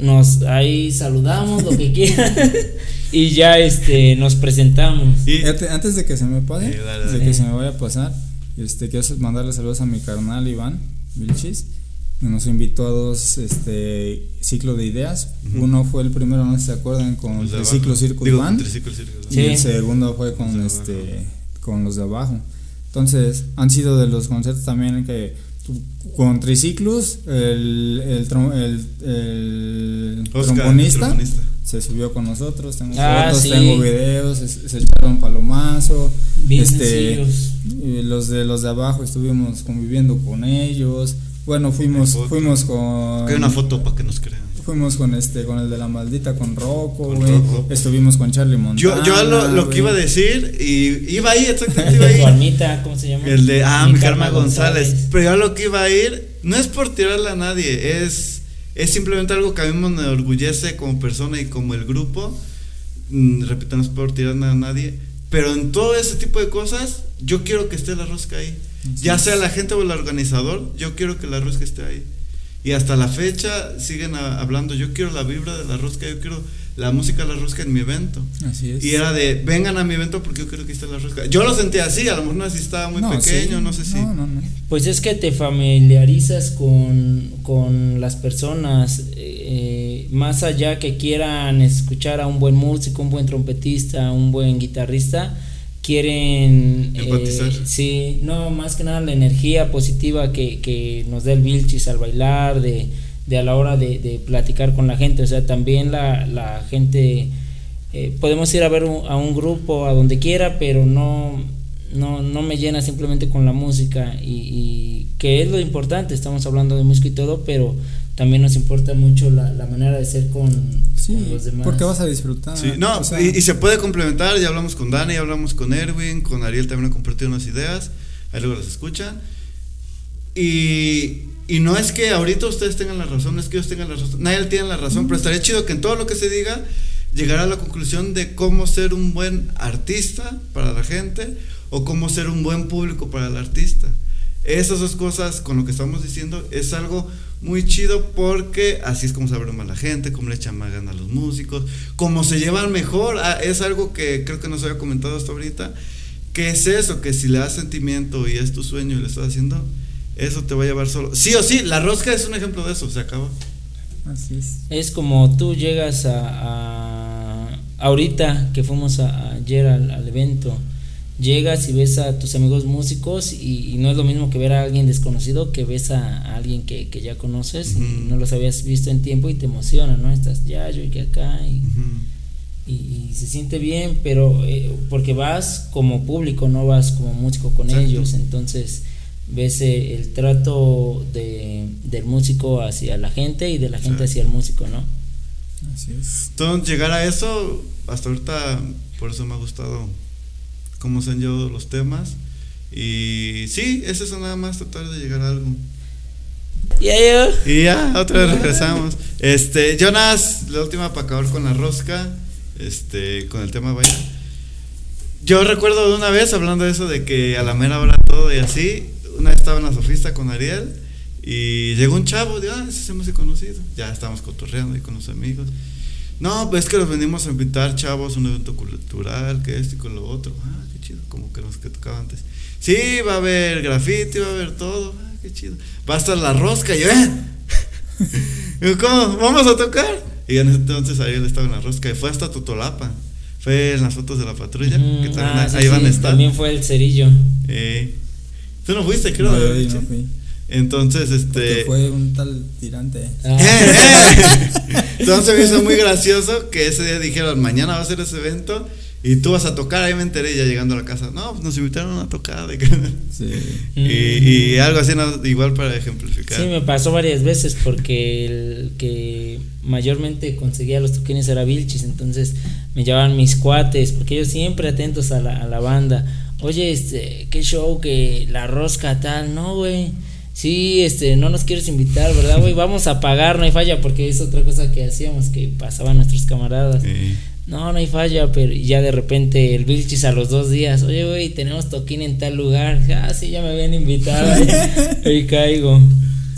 nos ahí saludamos, lo que <laughs> quieran, y ya este nos presentamos. Y- antes de que se me pase, Sí, dale, antes de dale. que se me vaya a pasar, este, quiero mandarle saludos a mi carnal Iván Vilchis, que nos invitó a dos este, ciclos de ideas. Uno fue el primero, no sé si se acuerdan, con el abajo. ciclo Circus Digo, Band. Triciclo Circus. Y Sí. el segundo fue con este abajo. Con los de abajo. Entonces, han sido de los conciertos también que con triciclos, el, el, trom- el, el Oscar, trombonista trombonista. se subió con nosotros, tengo Ah, fotos, sí. tengo videos, se, se echaron palomazo. Bien este, los de los de abajo estuvimos conviviendo con ellos. Bueno, fuimos fuimos con Hay una foto para que nos crean. Fuimos con este, con el de la maldita, con Rocco, güey. Estuvimos con Charlie Montana. Yo, yo lo, lo que iba a decir, y iba ahí, exactamente iba <laughs> ahí. almita, ¿cómo se llama? El de, ah, Mi Karma González. Pero yo a lo que iba a ir, no es por tirarle a nadie, es, es simplemente algo que a mí me enorgullece como persona y como el grupo. mm, repito, no es por tirar nada a nadie, pero en todo ese tipo de cosas, yo quiero que esté la rosca ahí. ya sea la gente o el organizador, yo quiero que la rosca esté ahí. Y hasta la fecha siguen hablando, yo quiero la vibra de la rosca, yo quiero la música de la rosca en mi evento. Así es. Y era de, vengan a mi evento porque yo quiero que esté la rosca. Yo lo sentía así, a lo mejor no si estaba muy pequeño, no sé si. pues es que te familiarizas con, con las personas, eh, más allá que quieran escuchar a un buen músico, un buen trompetista, un buen guitarrista, quieren... Empatizar. Eh, sí, no, más que nada la energía positiva que, que nos da el Vilchis al bailar, de de a la hora de, platicar con la gente. O sea, también la, la gente, eh, podemos ir a ver a un grupo, a donde quiera, pero no, no, no me llena simplemente con la música y, y, que es lo importante, estamos hablando de música y todo, pero también nos importa mucho la, la manera de ser con, los demás. Porque vas a disfrutar. Sí, no, y, se puede complementar, ya hablamos con Dani, ya hablamos con Erwin, con Ariel también ha compartido unas ideas, ahí luego las escuchan. Y, y no es que ahorita ustedes tengan la razón, no es que ellos tengan la razón, nadie tiene la razón, pero estaría chido que en todo lo que se diga llegara a la conclusión de cómo ser un buen artista para la gente o cómo ser un buen público para el artista. Esas dos cosas con lo que estamos diciendo es algo muy chido porque así es como se abre más la gente, cómo le echan más ganas a los músicos, cómo se llevan mejor. Ah, es algo que creo que no se había comentado hasta ahorita. que es eso? Que si le das sentimiento y es tu sueño y lo estás haciendo, eso te va a llevar solo. Sí o sí, la rosca es un ejemplo de eso, se acaba. Así es. Es como tú llegas a, ahorita que fuimos ayer al, evento, llegas y ves a tus amigos músicos y, no es lo mismo que ver a alguien desconocido que ves a, alguien que, ya conoces y no los habías visto en tiempo y te emociona, ¿no? Estás ya, yo y que acá y, y, se siente bien, pero eh, porque vas como público, no vas como músico con ellos, entonces ves eh, el trato de, del músico hacia la gente y de la gente hacia el músico, ¿no? Así es. Entonces, llegar a eso, hasta ahorita, por eso me ha gustado cómo se han llevado los temas. Y sí, es eso nada más, tratar de llegar a algo. Ya, ya. Y ya, otra vez regresamos. Este, Jonas, la última para acabar con la rosca, este, con el tema vaya. Yo recuerdo de una vez hablando de eso de que a la mera hora todo y así, una vez estaba en la sofista con Ariel y llegó un chavo, de, ah, ese se me conocido. Ya estábamos cotorreando ahí con los amigos. No, pues que los venimos a invitar, chavos, a un evento cultural, que esto y con lo otro. Ah, qué chido, como que nos que tocaba antes. Sí, va a haber grafiti, va a haber todo. Ah, qué chido. Va a estar la rosca. Y yo, ¿eh? <laughs> ¿Cómo? ¿Vamos a tocar? Y en ese entonces Ariel estaba en la rosca y fue hasta Totolapa. Fue en las fotos de la patrulla, que también ah, ahí van a estar. También fue el cerillo. Eh, Tú no fuiste, creo. No, yo no fui. Entonces, este. Porque fue un tal tirante. Ah. <laughs> Entonces me hizo muy gracioso que ese día dijeron, mañana va a ser ese evento y tú vas a tocar. Ahí me enteré ya llegando a la casa. No, pues nos invitaron a tocar. <laughs> Sí. Y, y, algo así, igual para ejemplificar. Sí, me pasó varias veces porque el que mayormente conseguía los toquines era Vilchis. Entonces me llevaban mis cuates porque ellos siempre atentos a la, a la banda oye, este, qué show, que la rosca tal, no, güey. Sí, este, no nos quieres invitar, ¿verdad, güey? <laughs> Vamos a pagar, no hay falla, porque es otra cosa que hacíamos, que pasaban nuestros camaradas. No, no hay falla, pero ya de repente el Vilchis a los dos días, oye, güey, tenemos toquín en tal lugar. Ah, sí, ya me habían invitado. <laughs> <laughs> y caigo.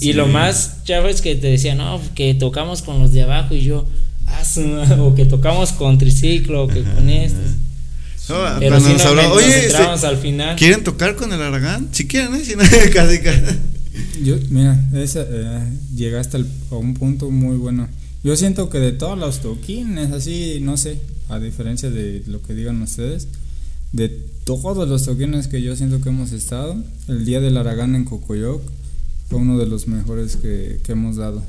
Y lo más, es que te decía, no, que tocamos con los de abajo y yo, ah, o que tocamos con triciclo, o que con estos. Pero nos habló, oye, este, al final. ¿quieren tocar con el Aragán? Si quieren, ¿eh? Si no, casi, Yo, mira, esa, eh, llegaste a un punto muy bueno. Yo siento que de todos los toquines, así, no sé, a diferencia de lo que digan ustedes, de todos los toquines que yo siento que hemos estado, el día del Aragán en Cocoyoc fue uno de los mejores que, que hemos dado.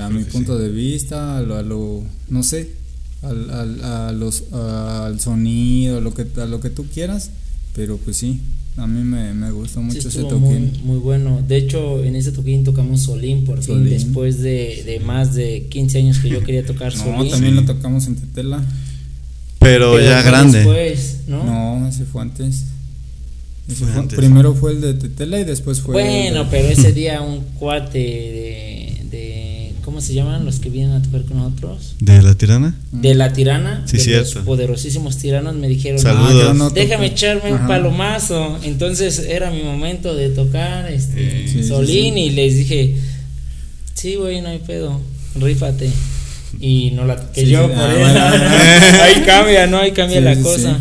a mi punto de vista, a lo, no sé, al, al, a los, al sonido, lo que, a lo que tú quieras, pero pues sí, a mí me, me gustó mucho ese toquín. Muy, bueno. De hecho, en ese toquín tocamos Solín por fin, después de, de, más de 15 años que yo quería tocar no, Solín. también lo tocamos en Tetela. Pero, ya grande. Después, ¿no? No, ese fue antes. Primero fue el de Tetela y después fue. Bueno, pero ese día un cuate de ¿cómo se llaman los que vienen a tocar con nosotros? ¿De la tirana? De la tirana, Sí, de cierto. los poderosísimos tiranos, me dijeron, Saludos. "No, yo no déjame toco". echarme un palomazo. Entonces era mi momento de tocar este Eh, Sí, sí, Solín sí. y les dije, sí, güey, no hay pedo, rífate. Y no la toqué Sí, yo, sí, por ah, <laughs> bueno, ahí cambia, ¿no? Ahí cambia Sí, la sí, cosa.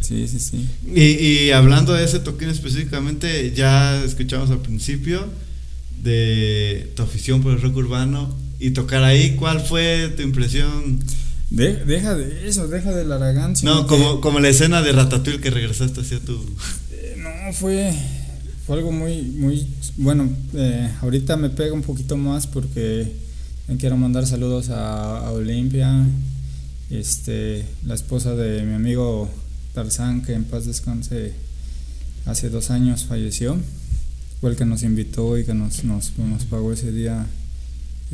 Sí, sí, sí. Y, y hablando de ese toquín específicamente, ya escuchamos al principio de tu afición por el rock urbano y tocar ahí. ¿Cuál fue tu impresión? De- deja de eso, deja del Aragán. sino No, como, como la escena de Ratatouille que regresaste hacia tu. Eh, No, fue, fue algo muy, muy, bueno, eh, ahorita me pega un poquito más porque quiero mandar saludos a, a Olimpia, este, la esposa de mi amigo Tarzán, que en paz descanse, hace dos años falleció, fue el que nos invitó y que nos, nos, nos pagó ese día,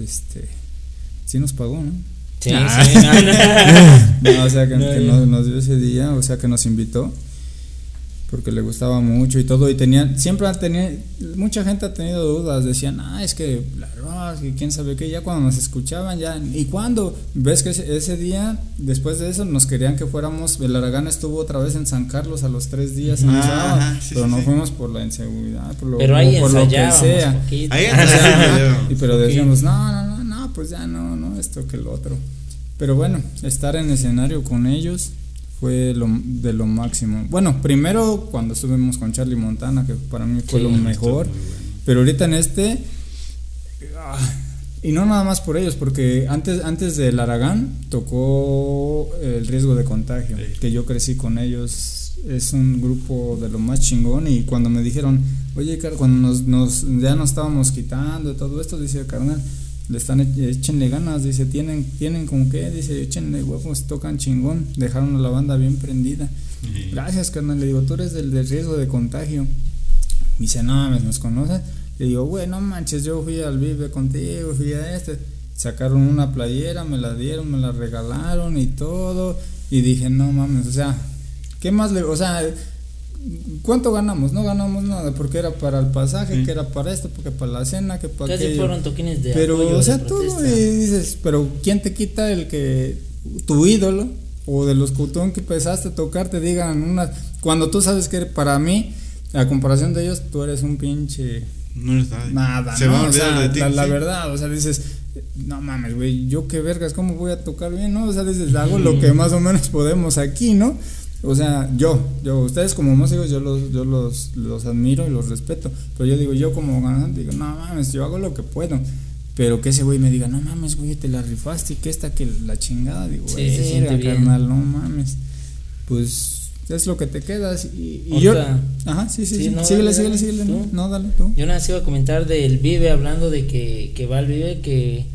este, sí nos pagó, ¿no? Sí, Ah. sí, no, no. <laughs> No, o sea, que, que nos, nos dio ese día, o sea, que nos invitó porque le gustaba mucho y todo y tenía siempre ha tenido mucha gente ha tenido dudas decían ah es que la rock y quién sabe qué ya cuando nos escuchaban ya y cuando ves que ese, ese día después de eso nos querían que fuéramos el Aragán estuvo otra vez en San Carlos a los tres días en Ah, sábado, ajá, sí, pero sí, no sí. fuimos por la inseguridad por lo, Pero ahí por lo que sea poquito. Ahí y pero decíamos, no, no, no, no, pues ya no, no, esto que el otro. Pero bueno, estar en escenario con ellos fue lo, de lo máximo. Bueno, primero cuando estuvimos con Charlie Montana, que para mí fue Sí, lo mejor. Pero ahorita en este, ah, y no nada más por ellos, porque antes, antes del Aragán tocó El Riesgo de Contagio, Sí. que yo crecí con ellos. Es un grupo de lo más chingón. Y cuando me dijeron, oye, car- cuando nos, nos, ya nos estábamos quitando de todo esto, dice carnal, le están e- échenle ganas, dice, tienen, tienen con qué, dice, échenle huevos, tocan chingón, dejaron a la banda bien prendida. Sí. Gracias, carnal. Le digo, tú eres del, del riesgo de contagio. Me dice, no mames, ¿nos conoces? Le digo, güey, no manches, yo fui al Vive contigo, fui a este. Sacaron una playera, me la dieron, me la regalaron y todo. Y dije, no mames, o sea, ¿qué más le.? O sea, ¿cuánto ganamos? No ganamos nada, porque era para el pasaje, Sí. que era para esto, porque para la cena, que para Casi aquello. fueron toquines de Pero, apoyo, o sea, y dices, pero ¿quién te quita el que tu ídolo o de los cutón que empezaste a tocar te digan una. Cuando tú sabes que para mí, a comparación de ellos, tú eres un pinche. No eres nadie. Nada, Se ¿no? van a O olvidar sea, de ti. La, verdad, o sea, dices, no mames, güey, yo qué vergas, ¿cómo voy a tocar bien, no? O sea, dices, hago lo que más o menos podemos aquí, ¿no? O sea, yo, yo, ustedes como músicos, yo los, yo los, los admiro y los respeto, pero yo digo, yo como ganante, digo, no mames, yo hago lo que puedo. Pero que ese güey me diga, no mames, güey, te la rifaste y que esta que la chingada, digo, Sí, güey, se siente bien. carnal, no mames. Pues es lo que te quedas. Y, y yo. Ajá, sí, sí, Sí, sí. no, síguele, dale, síguele, dale, síguele. No, dale tú. Yo nada más iba a comentar del Vive, hablando de que, que va al Vive, que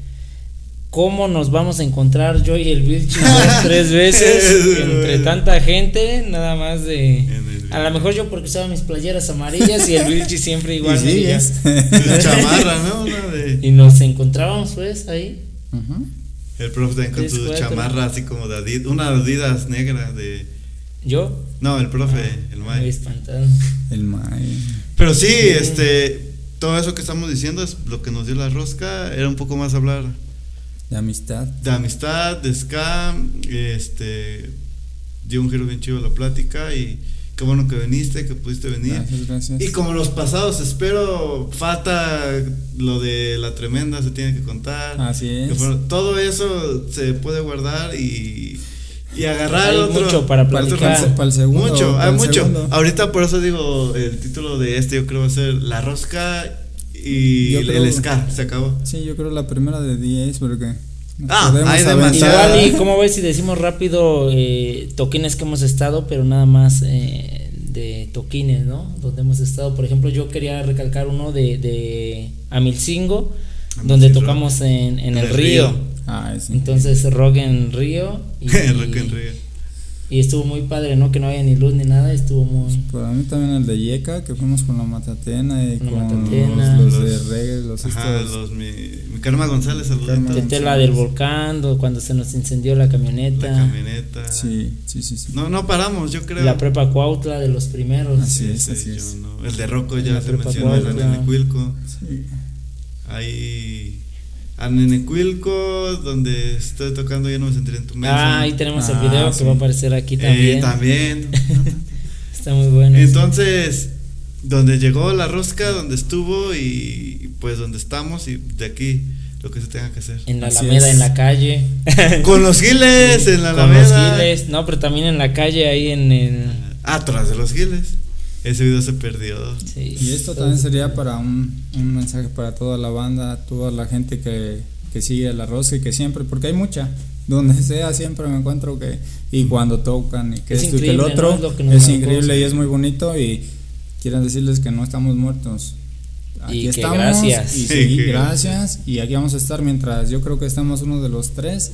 cómo nos vamos a encontrar yo y el Vilchi <laughs> tres veces entre tanta gente, nada más de... El- A lo mejor yo porque usaba mis playeras amarillas y el Vilchi siempre <laughs> igual. y. Tu <laughs> chamarra, ¿no? Una de- Y nos encontrábamos pues ahí. Ujú. El profe también con su chamarra así como de Adidas, una Adidas negra de... Yo No, el profe, el me Mike. había espantado. El Mae. Pero sí, este, todo eso que estamos diciendo es lo que nos dio la rosca, era un poco más hablar De amistad. de amistad, de scam, este, dio un giro bien chido a la plática y qué bueno que viniste, que pudiste venir. Gracias, gracias. Y como los pasados, espero, falta lo de la tremenda, se tiene que contar. Así Que es. todo eso se puede guardar y, y agarrar Hay otro. mucho para platicar. Para el segundo, Mucho, hay mucho. segundo. Ahorita por eso digo, el título de este yo creo va a ser La Rosca y el, creo- el ska, se acabó. Sí, yo creo la primera de 10 porque. nos Ah, hay demasiado. Igual y cómo ves si decimos rápido eh, toquines que hemos estado, pero nada más eh, de toquines, ¿no? Donde hemos estado. Por ejemplo, yo quería recalcar uno de, de Amilcingo, donde Amilcingo. tocamos en, en En el el río. río. Ah, sí. Entonces, rock en río. Y, <laughs> Rock en Río. Y estuvo muy padre, ¿no? Que no había ni luz ni nada, estuvo muy... Para mí también el de Yeka, que fuimos con la Matatena y La con Matatena. los, los de Los- reggae, los Ajá, estos. los, mi, mi Karma González, Karma. saluditos. Tetela del volcán, do- cuando se nos incendió la camioneta. La camioneta. Sí, sí, sí. sí. No, no paramos, yo creo. La prepa Cuautla de los primeros. Así es, Sí, así yo es. no. El de Rocco ya La se prepa mencionó, el de Cuilco. Sí. Ahí. A Nenecuilco, donde estoy tocando Ya no me sentiré en tu mesa. Ah, ahí tenemos el Ah, video que sí. va a aparecer aquí Eh, también. también. <laughs> Está muy bueno. Entonces, donde llegó la rosca, donde estuvo y pues donde estamos y de aquí lo que se tenga que hacer. en la Así Alameda, es. en la calle. <laughs> Con los giles en la Con los Alameda. giles. No, pero también en la calle, ahí en el. Atrás de los giles. Ese video se perdió. Sí. Y esto también sería para un, un mensaje para toda la banda, toda la gente que, que sigue la rosca y que siempre, porque hay mucha, donde sea siempre me encuentro que, y cuando tocan y que Es esto y que el otro, ¿no? Es que es increíble y es muy bonito y quieren decirles que no estamos muertos. Aquí Y que estamos gracias. y <laughs> Sí, seguir, que gracias y aquí vamos a estar mientras yo creo que estamos uno de los tres,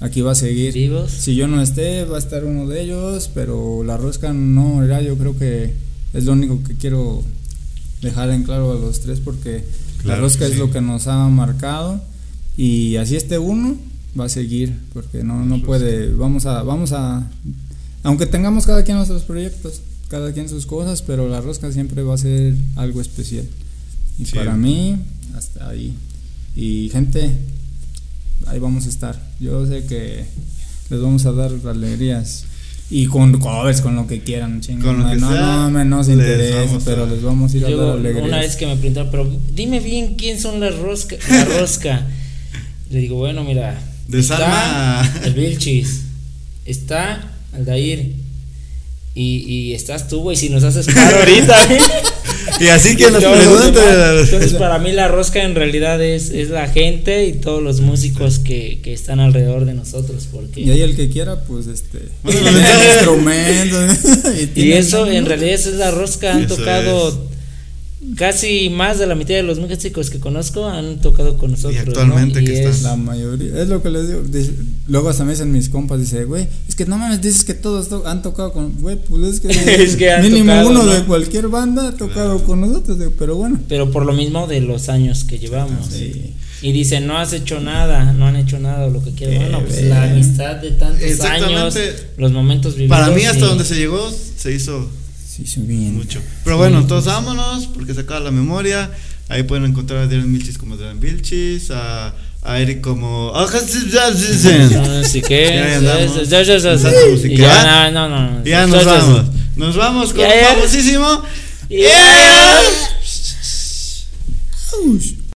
aquí va a seguir. Vivos. Si yo no esté, va a estar uno de ellos, pero la rosca no era, yo creo que es lo único que quiero dejar en claro a los tres porque la rosca es lo que nos ha marcado y así este uno va a seguir porque no no puede vamos a vamos a aunque tengamos cada quien nuestros proyectos cada quien sus cosas pero la rosca siempre va a ser algo especial. Y Sí. para mí hasta ahí. Y gente ahí vamos a estar. Yo sé que les vamos a dar alegrías y con covers con lo que quieran chingón. Con lo que no sea, no me nos les interesa pero les vamos a ir a Luego, dar una vez que me preguntaron, pero dime bien quién son las rosca, la rosca. Le digo, bueno, mira. Desarma. Está el Vilchis, está Aldair. Y, y estás tú, güey, si nos haces <laughs> paro ahorita. <laughs> Y así que nos pregunten. Entonces, para mí, la rosca en realidad es, es la gente y todos los músicos que, que están alrededor de nosotros. Porque y ahí el que quiera pues este <laughs> instrumentos <laughs> y, Y eso, en realidad, esa es la rosca. Han Eso tocado casi más de la mitad de los músicos que conozco han tocado con nosotros. ¿no? actualmente Y que es- están. La mayoría, es lo que les digo. dice- luego hasta me dicen mis compas, dice, güey, es que no mames, dices que todos to- han tocado con, güey, pues es que, <laughs> Es que han mínimo tocado, uno ¿no? de cualquier banda ha tocado con nosotros, digo, pero bueno. Pero por lo mismo de los años que llevamos. Sí. Y dicen, no has hecho nada, no han hecho nada lo que quieran. Bueno, pues bien. la amistad de tantos años, los momentos vividos. Para mí, hasta y- donde se llegó, se hizo Sí, sí, bien. mucho. Pero bueno, entonces vámonos, porque se acaba la memoria. Ahí pueden encontrar a Adrián Milchis como Adrián Vilchis, a, a Eric como. "Ah, Así que. Ya no, no, no. Ya nos vamos. Nos vamos con un famosísimo. Ush.